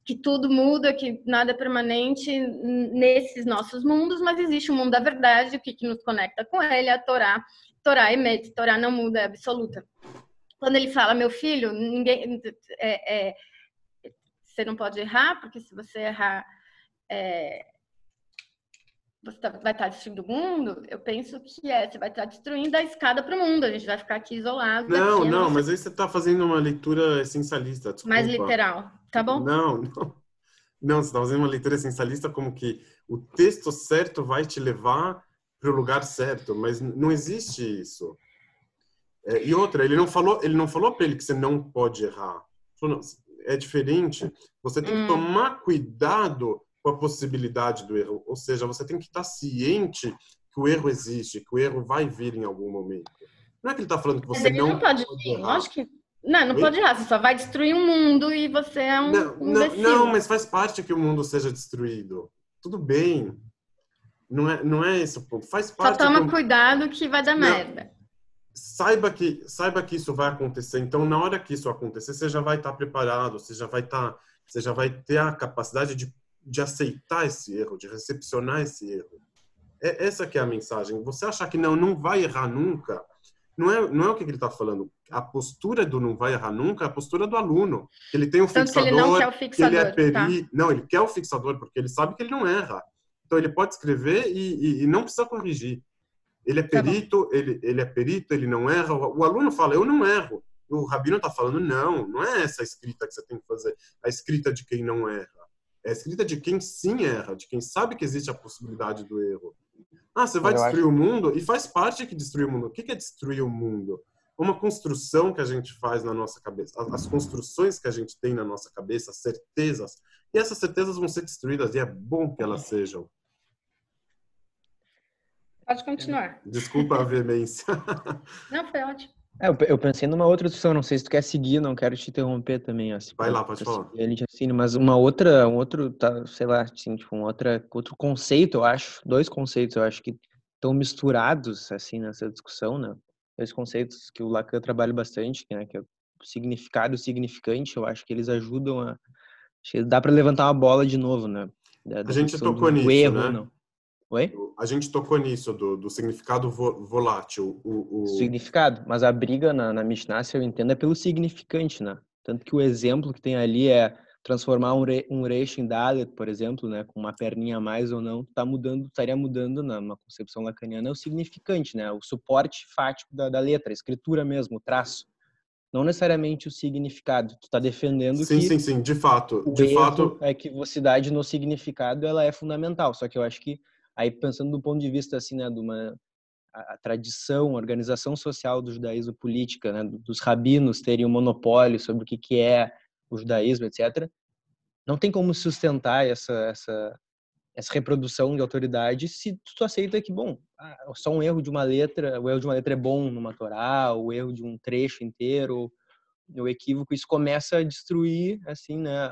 que tudo muda, que nada é permanente nesses nossos mundos, mas existe o mundo da verdade, o que, que nos conecta com ele, a Torá. Torá emete, Torá não muda, é absoluta. Quando ele fala, meu filho, ninguém, é, é, você não pode errar, porque se você errar, é, você tá, vai estar destruindo o mundo, eu penso que é, você vai estar destruindo a escada para o mundo, a gente vai ficar aqui isolado. Não, não, mas aí você está fazendo uma leitura essencialista. Desculpa. Mais literal, tá bom? Não, não. Não, você está fazendo uma leitura essencialista como que o texto certo vai te levar para o lugar certo, mas não existe isso. É, e outra, ele não falou, ele não falou para ele que você não pode errar. Falou, não, é diferente. Você tem que hum. tomar cuidado com a possibilidade do erro. Ou seja, você tem que estar ciente que o erro existe, que o erro vai vir em algum momento. Não é que ele está falando que você não, não pode. Lógico que não, não pode errar. Você só vai destruir um mundo e você é um não, não, não, mas faz parte que o mundo seja destruído. Tudo bem. Não é, não é esse o ponto. Faz parte. Só toma que... cuidado que vai dar não, merda. Saiba que, saiba que isso vai acontecer. Então, na hora que isso acontecer, você já vai estar preparado, você já vai estar, você já vai ter a capacidade de de aceitar esse erro, de recepcionar esse erro. É, essa que é a mensagem. Você achar que não, não vai errar nunca, não é, não é o que ele está falando. A postura do não vai errar nunca é a postura do aluno. Ele tem um Tanto fixador, ele não quer o fixador, ele é peri... Tá? Não, ele quer o fixador porque ele sabe que ele não erra. Então ele pode escrever e, e, e não precisa corrigir. Ele é tá perito, tá ele, ele é perito, ele não erra. O, o aluno fala, eu não erro. O rabino está falando, não, não é essa a escrita que você tem que fazer. A escrita de quem não erra. É escrita de quem sim erra, de quem sabe que existe a possibilidade do erro. Ah, você vai destruir acho... o mundo? E faz parte que destruir o mundo. O que é destruir o mundo? Uma construção que a gente faz na nossa cabeça. As construções que a gente tem na nossa cabeça, certezas. E essas certezas vão ser destruídas. E é bom que elas sejam. Pode continuar. Desculpa a veemência. Não, foi ótimo. É, eu pensei numa outra discussão, não sei se tu quer seguir, não quero te interromper também. Assim, Vai lá, pode falar. Assim, mas uma outra, um outro, tá, sei lá, assim, tipo, um outra, outro conceito, eu acho, dois conceitos, eu acho que estão misturados, assim, nessa discussão, né? Dois conceitos que o Lacan trabalha bastante, né? Que é o significado e o significante, eu acho que eles ajudam a... Dá para levantar uma bola de novo, né? Da, da a gente tocou nisso, erro, né? Não. Oi? A gente tocou nisso, do, do significado vo, volátil. O, o... Significado, mas a briga na, na Mishnah, se eu entendo, é pelo significante, né? Tanto que o exemplo que tem ali é transformar um, re, um Reish em Dalet, por exemplo, né, com uma perninha a mais ou não, tá mudando, estaria mudando na, na concepção lacaniana é o significante, né, o suporte fático da, da letra, a escritura mesmo, o traço. Não necessariamente o significado. Tu está defendendo sim, que sim, sim, de fato, de fato, a equivocidade no significado ela é fundamental. Só que eu acho que Aí pensando do ponto de vista assim, né, de uma a, a tradição, a organização social do judaísmo política, né, dos rabinos terem um monopólio sobre o que que é o judaísmo, etc. Não tem como sustentar essa essa essa reprodução de autoridade se tu aceita que bom, só um erro de uma letra, o erro de uma letra é bom numa Torá, o erro de um trecho inteiro, o equívoco, isso começa a destruir assim, né,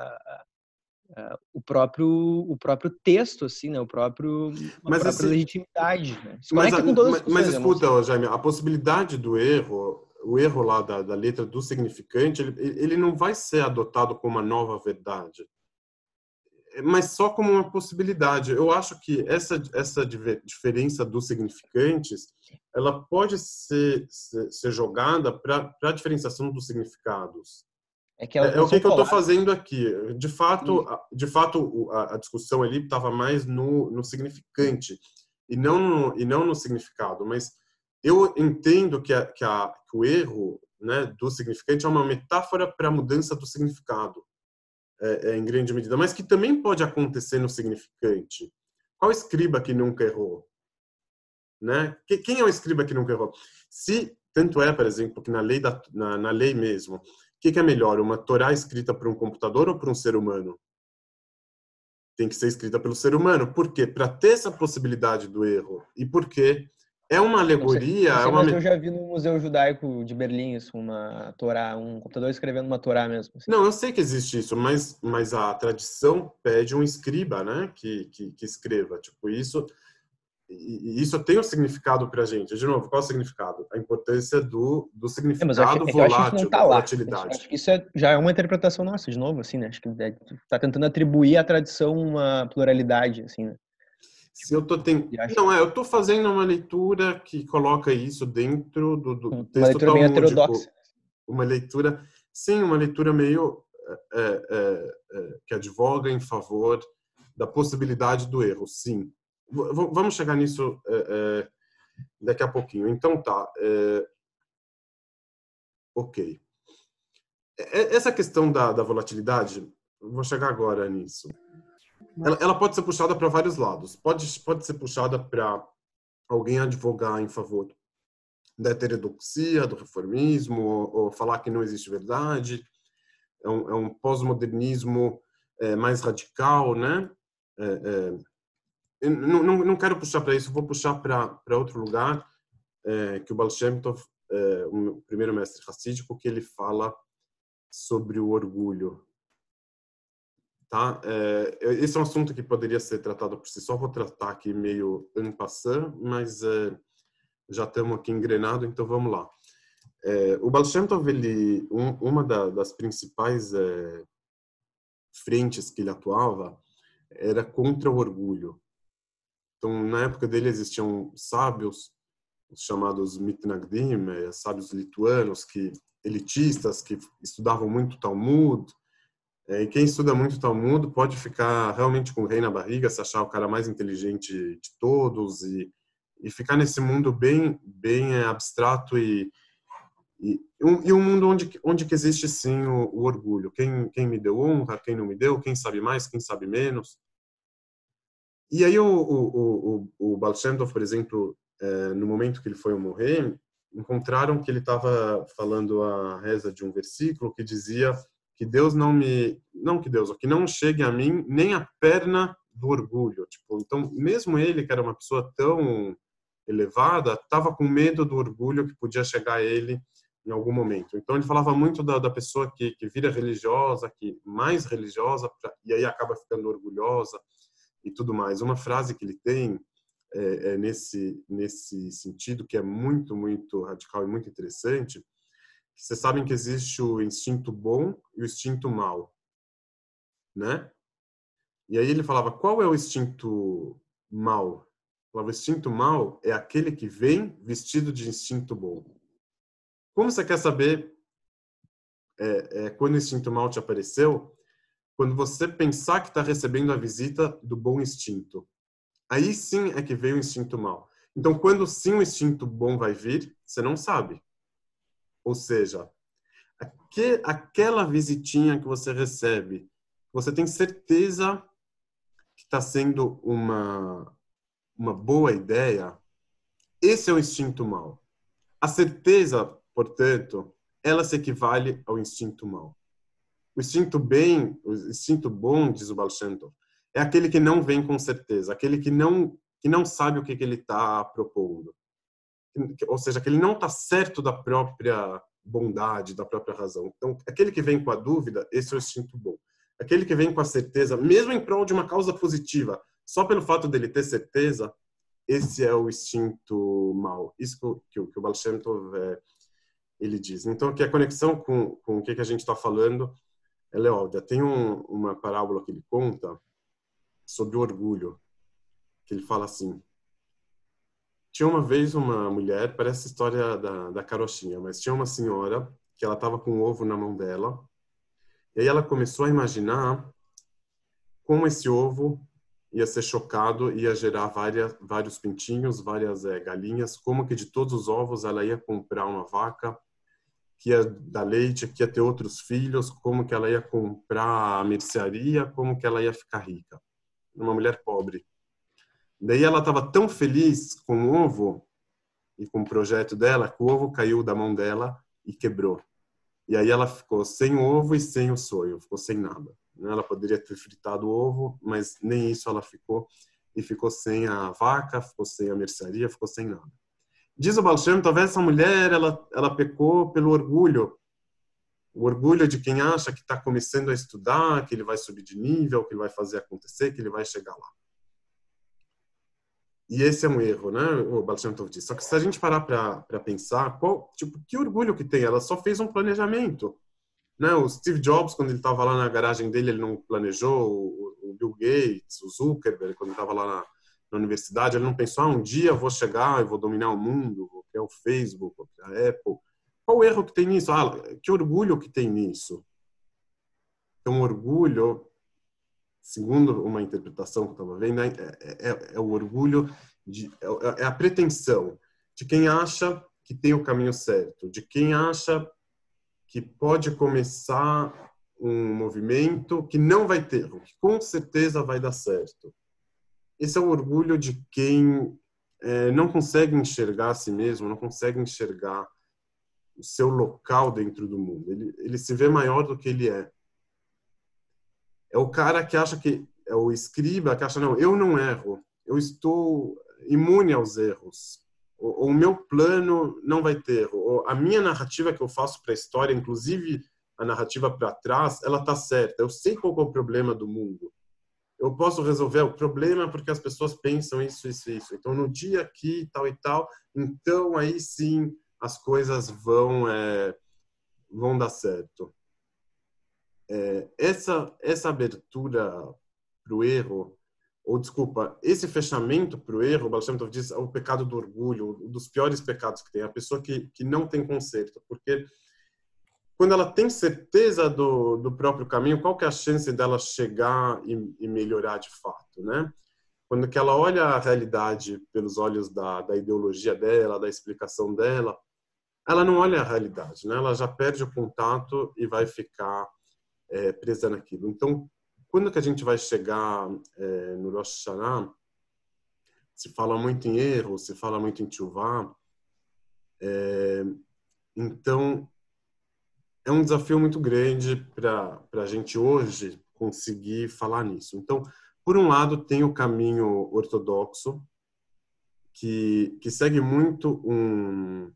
uh, o próprio o próprio texto assim né o próprio a mas própria assim, legitimidade né? mas, a, mas, mas escuta Jaime a possibilidade do erro o erro lá da, da letra do significante ele, ele não vai ser adotado como uma nova verdade mas só como uma possibilidade. Eu acho que essa essa diferença dos significantes, ela pode ser ser, ser jogada para a diferenciação dos significados. É, que é, é o que, que eu estou fazendo aqui. De fato, de fato a, a discussão ali estava mais no, no significante e não no, e não no significado. Mas eu entendo que, a, que, a, que o erro né, do significante é uma metáfora para a mudança do significado, é, é, em grande medida, mas que também pode acontecer no significante. Qual escriba que nunca errou? Né? Quem é o escriba que nunca errou? Se tanto é, por exemplo, que na lei da na, na lei mesmo que, que é melhor, uma Torá escrita por um computador ou por um ser humano? Tem que ser escrita pelo ser humano. Por quê? Para ter essa possibilidade do erro. E por quê? É uma alegoria. Não sei, não sei, é uma... Mas eu já vi no Museu Judaico de Berlim isso, uma Torá, um computador escrevendo uma Torá mesmo. Assim. Não, eu sei que existe isso, mas, mas a tradição pede um escriba, né? Que, que, que escreva. Tipo, isso e isso tem um significado para a gente. De novo, qual é o significado? A importância do, do significado é, mas acho, é volátil, tá da volatilidade. Acho que isso é, já é uma interpretação nossa, de novo, assim, né? Acho que está tentando atribuir à tradição uma pluralidade, assim, né? Se eu tô tem... Não, é, eu estou fazendo uma leitura que coloca isso dentro do, do uma texto leitura meio heterodoxa. Uma leitura, sim, uma leitura meio é, é, é, que advoga em favor da possibilidade do erro, sim. Vamos chegar nisso é, é, daqui a pouquinho. Então tá. É, ok. Essa questão da, da volatilidade, vou chegar agora nisso. Ela, ela pode ser puxada para vários lados. Pode, pode ser puxada para alguém advogar em favor da heterodoxia, do reformismo, ou, ou, falar que não existe verdade. É um, é um pós-modernismo é, mais radical, né? É, é não, não, não, quero puxar para isso, vou puxar para outro lugar, é, que o Baal Shem Tov, é, o primeiro mestre racídico, que ele fala sobre o orgulho. Tá? É, esse é um assunto que poderia ser tratado por si só, vou tratar aqui meio en passant, mas é, já estamos aqui engrenado, então vamos lá. É, o Baal Shem Tov, ele, um, uma da, das principais é, frentes que ele atuava era contra o orgulho. Então, na época dele existiam sábios, os chamados mitnagdim, é, sábios lituanos, que elitistas, que estudavam muito Talmud, é, e quem estuda muito Talmud pode ficar realmente com o rei na barriga, se achar o cara mais inteligente de todos e, e ficar nesse mundo bem bem é, abstrato e, e, um, e um mundo onde onde que existe sim o, o, orgulho. Quem quem me deu honra, quem não me deu, quem sabe mais, quem sabe menos. E aí o o o, o Tov, por exemplo, é, no momento que ele foi morrer, encontraram que ele estava falando a reza de um versículo que dizia que Deus não me, não que Deus, que não chegue a mim nem a perna do orgulho. Tipo, então, mesmo ele que era uma pessoa tão elevada, estava com medo do orgulho que podia chegar a ele em algum momento. Então, ele falava muito da, da pessoa que, que vira religiosa, que mais religiosa, e aí acaba ficando orgulhosa e tudo mais. Uma frase que ele tem é, é nesse nesse sentido que é muito muito radical e muito interessante vocês sabem que existe o instinto bom e o instinto mal, né? E aí ele falava, qual é o instinto mal? O instinto mal é aquele que vem vestido de instinto bom. Como você quer saber é, é, quando o instinto mal te apareceu? Quando você pensar que está recebendo a visita do bom instinto. Aí sim é que veio o instinto mal. Então, quando sim o instinto bom vai vir, você não sabe. Ou seja, aqu aquela visitinha que você recebe, você tem certeza que está sendo uma, uma boa ideia, esse é o instinto mal. A certeza, portanto, ela se equivale ao instinto mal. O instinto bem, o instinto bom, diz o Baal é aquele que não vem com certeza, aquele que não que não sabe o que, que ele está propondo ou seja, que ele não está certo da própria bondade, da própria razão. Então, aquele que vem com a dúvida, esse é o instinto bom. Aquele que vem com a certeza, mesmo em prol de uma causa positiva, só pelo fato dele ter certeza, esse é o instinto mal. Isso que, que, que o é, ele diz. Então, aqui a conexão com, com o que, que a gente está falando, ela é. Tem um, uma parábola que ele conta sobre o orgulho, que ele fala assim, tinha uma vez uma mulher, parece a história da, da carochinha, mas tinha uma senhora que ela estava com um ovo na mão dela. E aí ela começou a imaginar como esse ovo ia ser chocado, ia gerar várias, vários pintinhos, várias é, galinhas, como que de todos os ovos ela ia comprar uma vaca que ia dar leite, que ia ter outros filhos, como que ela ia comprar a mercearia, como que ela ia ficar rica. Uma mulher pobre. Daí ela estava tão feliz com o ovo e com o projeto dela que o ovo caiu da mão dela e quebrou. E aí ela ficou sem o ovo e sem o sonho, ficou sem nada. Ela poderia ter fritado o ovo, mas nem isso ela ficou. E ficou sem a vaca, ficou sem a mercearia, ficou sem nada. Diz o Balshem, talvez essa mulher ela, ela pecou pelo orgulho. O orgulho de quem acha que está começando a estudar, que ele vai subir de nível, que ele vai fazer acontecer, que ele vai chegar lá. e esse é um erro, né? O Balshanov disse. Só que se a gente parar para pensar, qual, tipo, que orgulho que tem? Ela só fez um planejamento. Né? O Steve Jobs, quando ele estava lá na garagem dele, ele não planejou. O, o Bill Gates, o Zuckerberg, quando estava lá na, na, universidade, ele não pensou, ah, um dia eu vou chegar e vou dominar o mundo, vou criar o Facebook, vou criar a Apple. Qual o erro que tem nisso? Ah, que orgulho que tem nisso? Um orgulho segundo uma interpretação que eu estava vendo, é, é, é, é, o orgulho, de, é, é, a pretensão de quem acha que tem o caminho certo, de quem acha que pode começar um movimento que não vai ter, que com certeza vai dar certo. Esse é o orgulho de quem é, não consegue enxergar a si mesmo, não consegue enxergar o seu local dentro do mundo. Ele, ele se vê maior do que ele é é o cara que acha que é o escriba que acha não, eu não erro, eu estou imune aos erros. O, o meu plano não vai ter erro. A minha narrativa que eu faço para a história, inclusive a narrativa para trás, ela tá certa. Eu sei qual é o problema do mundo. Eu posso resolver o problema porque as pessoas pensam isso, isso, isso. Então, no dia aqui, tal e tal, então aí sim as coisas vão é, vão dar certo é, essa essa abertura para o erro ou desculpa esse fechamento para o erro Baal diz é o pecado do orgulho um dos piores pecados que tem a pessoa que que não tem conserto porque quando ela tem certeza do, do próprio caminho qual que é a chance dela chegar e, e melhorar de fato né? Quando que ela olha a realidade pelos olhos da, da ideologia dela da explicação dela ela não olha a realidade né? Ela já perde o contato e vai ficar é, presa naquilo. Então, quando que a gente vai chegar é, no Rosh Hashanah, se fala muito em erro, se fala muito em tchuvá, é, então é um desafio muito grande para a gente hoje conseguir falar nisso. Então, por um lado, tem o caminho ortodoxo, que, que segue muito um,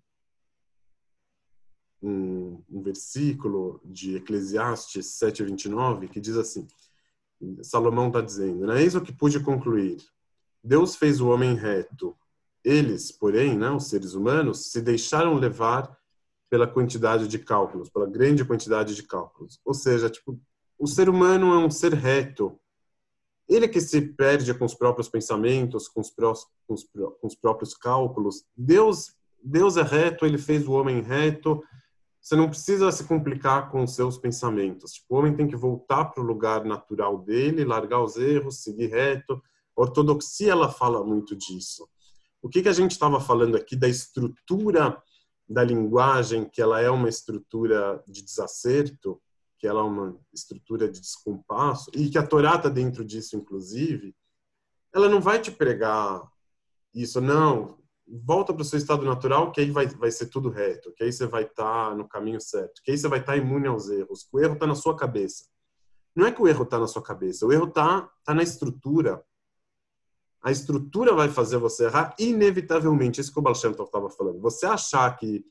um, um versículo de Eclesiastes 7:29 que diz assim: Salomão está dizendo, não é isso que pude concluir. Deus fez o homem reto. Eles, porém, né, os seres humanos, se deixaram levar pela quantidade de cálculos, pela grande quantidade de cálculos. Ou seja, tipo, o ser humano é um ser reto. Ele é que se perde com os próprios pensamentos, com os, pró com os, com os próprios cálculos. Deus, Deus é reto, ele fez o homem reto, você não precisa se complicar com os seus pensamentos. Tipo, o homem tem que voltar para o lugar natural dele, largar os erros, seguir reto. A ortodoxia ela fala muito disso. O que que a gente estava falando aqui da estrutura da linguagem, que ela é uma estrutura de desacerto, que ela é uma estrutura de descompasso e que a Torá está dentro disso, inclusive. Ela não vai te pregar isso, não volta para o seu estado natural, que aí vai, vai ser tudo reto, que aí você vai estar tá no caminho certo, que aí você vai estar tá imune aos erros. O erro está na sua cabeça. Não é que o erro está na sua cabeça, o erro está tá na estrutura. A estrutura vai fazer você errar inevitavelmente. Isso que o Baal estava falando. Você achar que,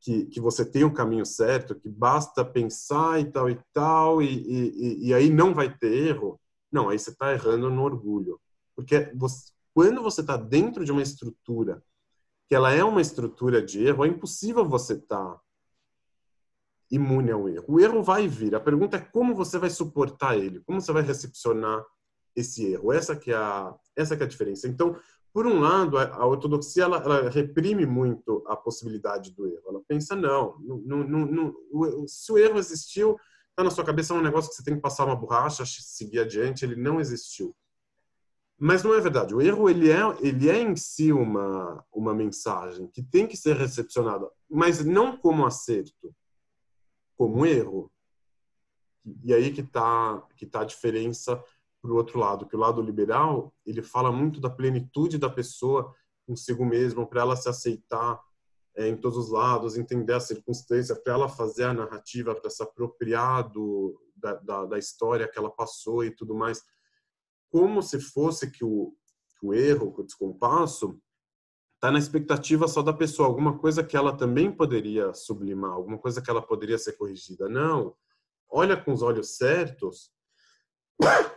que, que, você tem o caminho certo, que basta pensar e tal e tal, e, e, e aí não vai ter erro. Não, aí você está errando no orgulho. Porque você, quando você está dentro de uma estrutura que ela é uma estrutura de erro, é impossível você estar tá imune ao erro. O erro vai vir. A pergunta é como você vai suportar ele, como você vai recepcionar esse erro. Essa que é a, essa que é a diferença. Então, por um lado, a, ortodoxia ela, ela, reprime muito a possibilidade do erro. Ela pensa não, não se o erro existiu, está na sua cabeça é um negócio que você tem que passar uma borracha, seguir adiante. Ele não existiu. Mas não é verdade. O erro ele é, ele é em si uma, uma mensagem que tem que ser recepcionada, mas não como acerto, como erro. E aí que está que tá a diferença para o outro lado, que o lado liberal ele fala muito da plenitude da pessoa consigo mesmo, para ela se aceitar é, em todos os lados, entender a circunstância, para ela fazer a narrativa, para se apropriar do, da, da, da história que ela passou e tudo mais como se fosse que o, que o erro, que o descompasso, está na expectativa só da pessoa, alguma coisa que ela também poderia sublimar, alguma coisa que ela poderia ser corrigida. Não. Olha com os olhos certos.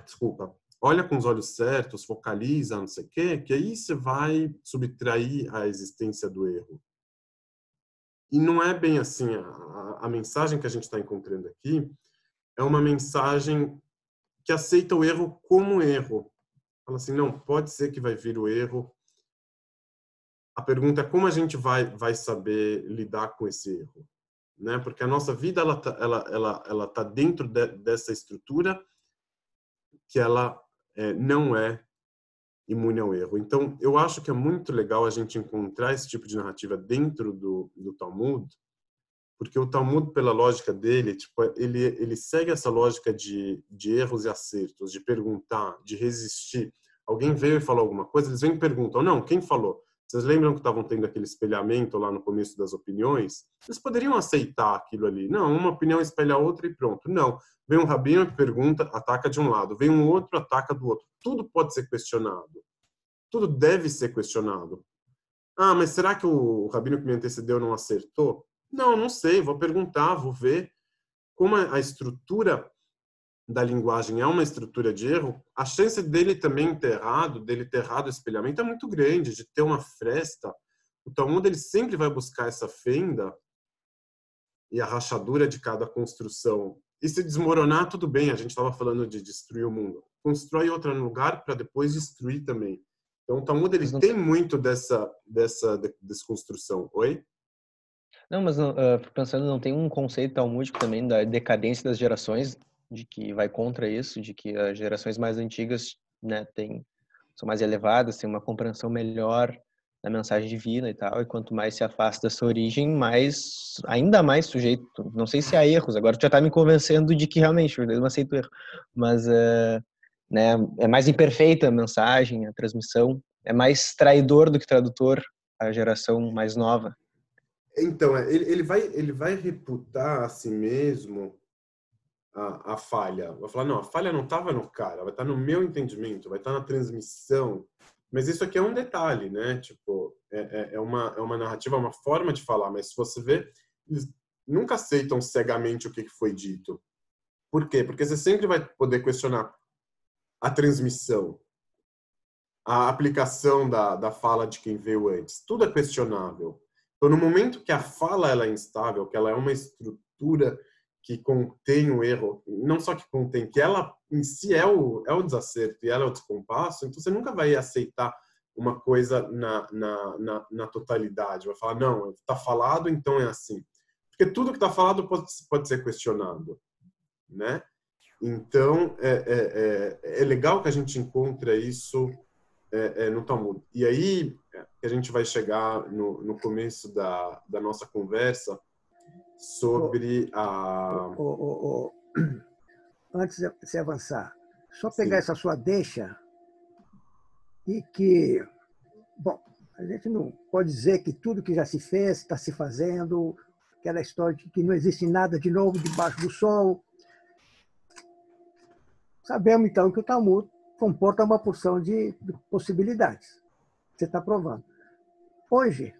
Desculpa. olha com os olhos certos, focaliza, não sei o quê, que aí você vai subtrair a existência do erro. E não é bem assim. A, a mensagem que a gente está encontrando aqui é uma mensagem que aceita o erro como erro. Fala assim, não, pode ser que vai vir o erro. A pergunta é como a gente vai, vai saber lidar com esse erro. Né? Porque a nossa vida ela tá, ela, ela, ela tá dentro de, dessa estrutura que ela é, não é imune ao erro. Então, eu acho que é muito legal a gente encontrar esse tipo de narrativa dentro do, do Talmud, porque o Talmud, pela lógica dele, tipo, ele, ele segue essa lógica de, de erros e acertos, de perguntar, de resistir. Alguém veio e falou alguma coisa, eles vêm e perguntam, não, quem falou? Vocês lembram que estavam tendo aquele espelhamento lá no começo das opiniões? Eles poderiam aceitar aquilo ali. Não, uma opinião espelha a outra e pronto. Não. Vem um rabino que pergunta, ataca de um lado. Vem um outro, ataca do outro. Tudo pode ser questionado. Tudo deve ser questionado. Ah, mas será que o rabino que me antecedeu não acertou? Não, não sei. Vou perguntar, vou ver. Como a estrutura da linguagem é uma estrutura de erro, a chance dele também ter errado, dele ter errado o espelhamento é muito grande, de ter uma fresta. O Talmud ele sempre vai buscar essa fenda e a rachadura de cada construção. E se desmoronar, tudo bem, a gente estava falando de destruir o mundo. Constrói outro lugar para depois destruir também. Então o Talmud ele não... tem muito dessa, dessa desconstrução. Oi? Não, mas uh, pensando, não tem um conceito talmúdico também da decadência das gerações de que vai contra isso, de que as gerações mais antigas, né, têm, são mais elevadas, têm uma compreensão melhor da mensagem divina e tal, e quanto mais se afasta dessa origem, mais, ainda mais sujeito, não sei se há erros, agora tu já tá me convencendo de que realmente eu não aceito erro, mas uh, né, é mais imperfeita a mensagem, a transmissão, é mais traidor do que tradutor a geração mais nova. Então, é, ele, ele, vai, ele vai reputar a si mesmo a, a falha. Vai falar, não, a falha não estava no cara, vai estar tá no meu entendimento, vai estar tá na transmissão. Mas isso aqui é um detalhe, né? Tipo, é, é, é uma, é uma narrativa, é uma forma de falar, mas se você vê, eles nunca aceitam cegamente o que foi dito. Por quê? Porque você sempre vai poder questionar a transmissão, a aplicação da, da fala de quem veio antes. Tudo é questionável. Então, no momento que a fala ela é instável, que ela é uma estrutura que contém o erro, não só que contém, que ela em si é o, é o desacerto e ela é o descompasso, então você nunca vai aceitar uma coisa na, na, na, na totalidade. Vai falar, não, está falado, então é assim. Porque tudo que está falado pode, pode ser questionado, né? Então, é, é, é, é legal que a gente encontre isso é, é, no Talmud. E aí, que a gente vai chegar no, no começo da, da nossa conversa, sobre a. O, o, antes de você avançar, só pegar Sim. essa sua deixa e que, bom, a gente não pode dizer que tudo que já se fez está se fazendo, aquela história de que não existe nada de novo debaixo do sol. Sabemos então que o Talmud comporta uma porção de, de possibilidades. Você está provando. Hoje,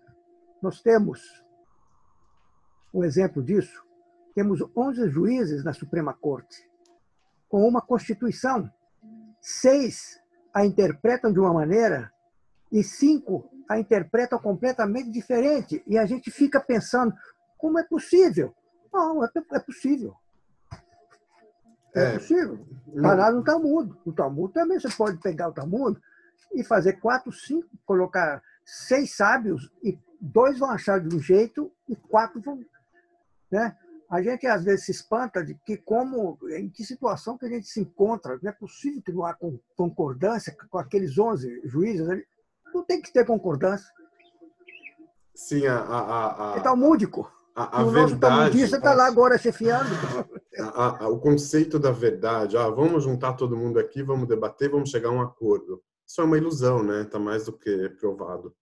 nós temos um exemplo disso, temos 11 juízes na Suprema Corte, com uma Constituição. Seis a interpretam de uma maneira e cinco a interpretam completamente diferente. E a gente fica pensando, como é possível? Não, é, é possível. É, é possível. Está lá no Talmud. O Talmud também você pode pegar o Talmud e fazer quatro, cinco, colocar seis sábios e dois vão achar de um jeito e quatro vão né? A gente às vezes se espanta de que como, em que situação que a gente se encontra. Não é possível que não há concordância com aqueles 11 juízes. Não tem que ter concordância. Sim, a... a, a... É talmúdico. A, a o nosso talmudista está lá agora chefiando. A, a, o conceito da verdade, ah, vamos juntar todo mundo aqui, vamos debater, vamos chegar a um acordo. Isso é uma ilusão, né? Está mais do que provado.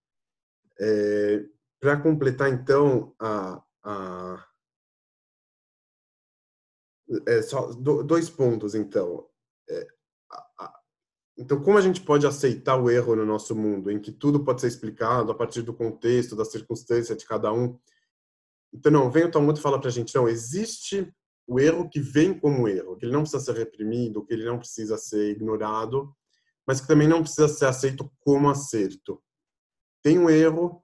É, Para completar, então, a, a, é, só dois pontos, então. É, a, a, então, como a gente pode aceitar o erro no nosso mundo, em que tudo pode ser explicado a partir do contexto, da circunstância de cada um? Então, não, vem o Talmud e fala para a gente, não, existe o erro que vem como erro, que ele não precisa ser reprimido, que ele não precisa ser ignorado, mas que também não precisa ser aceito como acerto. Tem um erro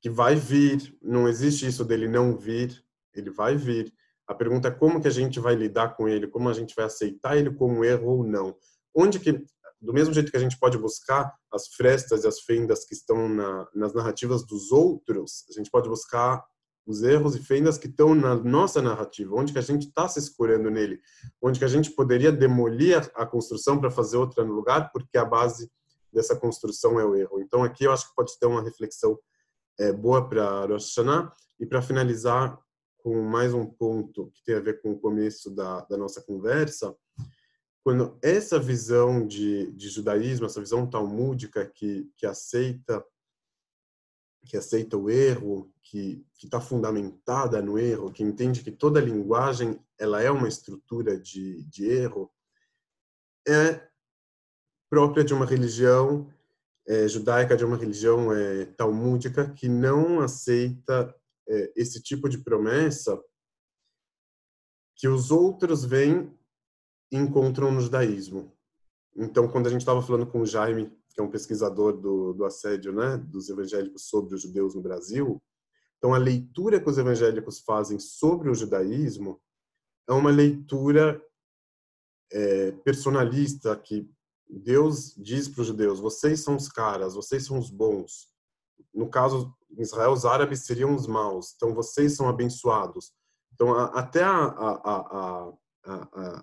que vai vir, não existe isso dele não vir, ele vai vir. A pergunta é como que a gente vai lidar com ele, como a gente vai aceitar ele como erro ou não. Onde que, do mesmo jeito que a gente pode buscar as frestas e as fendas que estão na, nas narrativas dos outros, a gente pode buscar os erros e fendas que estão na nossa narrativa, onde que a gente está se escorando nele, onde que a gente poderia demolir a construção para fazer outra no lugar, porque a base dessa construção é o erro. Então aqui eu acho que pode ter uma reflexão é, boa para Rosh Hashanah e para finalizar com mais um ponto que tem a ver com o começo da, da nossa conversa, quando essa visão de, de judaísmo, essa visão talmúdica que, que aceita que aceita o erro, que está fundamentada no erro, que entende que toda linguagem ela é uma estrutura de, de erro, é própria de uma religião é, judaica, de uma religião é, talmúdica, que não aceita esse tipo de promessa que os outros vêm e encontram no judaísmo. Então, quando a gente estava falando com o Jaime que é um pesquisador do, do assédio né, dos evangélicos sobre os judeus no Brasil. Então, a leitura que os evangélicos fazem sobre o judaísmo é uma leitura é, personalista, que Deus diz para os judeus: vocês são os caras, vocês são os bons. No caso, em Israel, os árabes seriam os maus. Então, vocês são abençoados. Então, a, até a, a, a,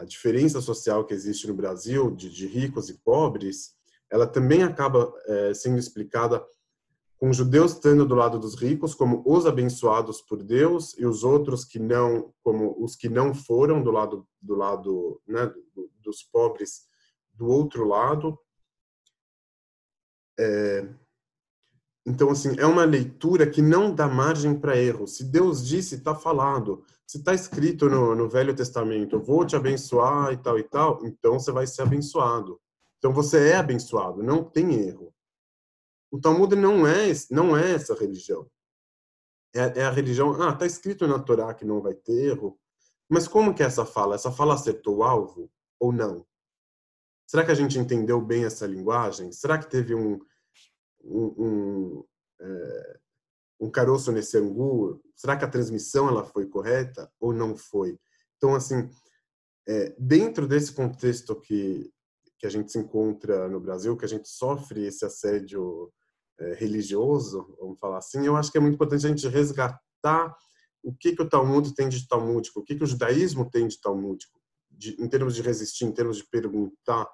a, diferença social que existe no Brasil de, de ricos e pobres, ela também acaba é, sendo explicada com judeus estando do lado dos ricos como os abençoados por Deus e os outros que não como os que não foram do lado do lado né, dos pobres do outro lado é, então assim é uma leitura que não dá margem para erro se Deus disse está falado se está escrito no, no Velho Testamento, vou te abençoar e tal e tal, então você vai ser abençoado. Então você é abençoado, não tem erro. O Talmud não é não é essa religião. É, é a religião. Ah, está escrito na Torá que não vai ter erro. Mas como que é essa fala? Essa fala acertou o alvo ou não? Será que a gente entendeu bem essa linguagem? Será que teve um, um, é, um caroço nesse angu, será que a transmissão ela foi correta ou não foi? Então, assim, é, dentro desse contexto que, que a gente se encontra no Brasil, que a gente sofre esse assédio é, religioso, vamos falar assim, eu acho que é muito importante a gente resgatar o que, que o Talmud tem de talmúdico, o que, que o judaísmo tem de talmúdico, de, em termos de resistir, em termos de perguntar,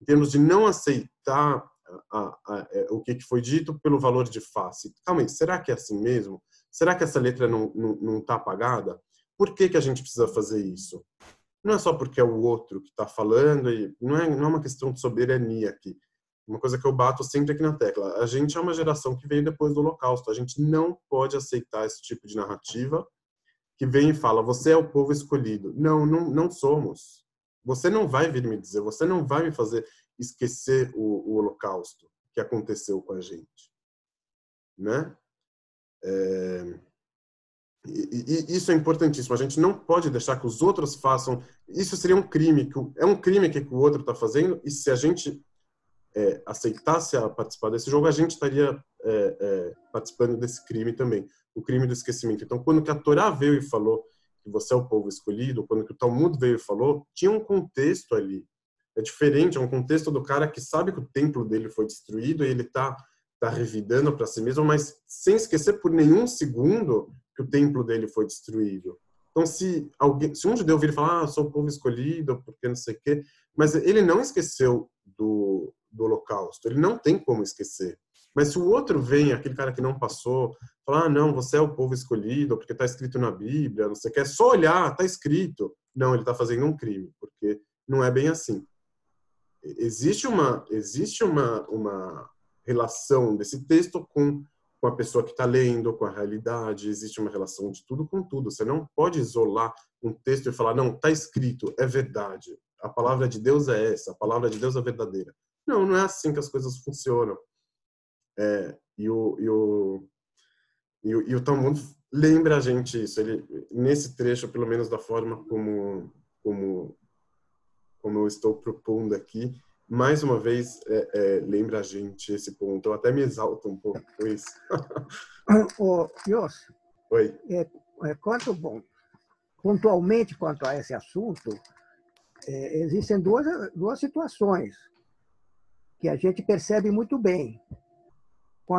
em termos de não aceitar a, a, é, o que, que foi dito pelo valor de face. Calma aí, será que é assim mesmo? Será que essa letra não está não, não tá apagada? Por que, que a gente precisa fazer isso? Não é só porque é o outro que está falando, e não é, não é uma questão de soberania aqui. Uma coisa que eu bato sempre aqui na tecla. A gente é uma geração que veio depois do Holocausto. A gente não pode aceitar esse tipo de narrativa que vem e fala: você é o povo escolhido. Não, não, não somos. Você não vai vir me dizer, você não vai me fazer esquecer o, o Holocausto que aconteceu com a gente, né? É, e, e, isso é importantíssimo. A gente não pode deixar que os outros façam. Isso seria um crime. Que é um crime que o outro está fazendo. E se a gente é, aceitasse a participar desse jogo, a gente estaria é, é, participando desse crime também, o crime do esquecimento. Então, quando que a Torá veio e falou que você é o povo escolhido, quando que o Talmud veio e falou, tinha um contexto ali é diferente, é um contexto do cara que sabe que o templo dele foi destruído e ele está tá revidando para si mesmo, mas sem esquecer por nenhum segundo que o templo dele foi destruído. Então, se alguém, se um judeu vir e falar, ah, sou o povo escolhido, porque não sei o quê, mas ele não esqueceu do, do holocausto, ele não tem como esquecer. Mas se o outro vem, aquele cara que não passou, falar, ah, não, você é o povo escolhido, porque está escrito na Bíblia, não sei o que, é só olhar, está escrito. Não, ele está fazendo um crime, porque não é bem assim existe uma existe uma uma relação desse texto com com a pessoa que está lendo, com a realidade, existe uma relação de tudo com tudo. Você não pode isolar um texto e falar, não, está escrito, é verdade. A palavra de Deus é essa, a palavra de Deus é verdadeira. Não, não é assim que as coisas funcionam. É, e, o, e, o, e, o, e o Talmud lembra a gente isso. Ele, nesse trecho, pelo menos da forma como, como, como eu estou propondo aqui, mais uma vez é, é, lembra a gente esse ponto. Eu até me exalto um pouco com isso. Ô, Yos, Oi. É, é, quanto, bom, pontualmente quanto a esse assunto, é, existem duas, duas situações que a gente percebe muito bem.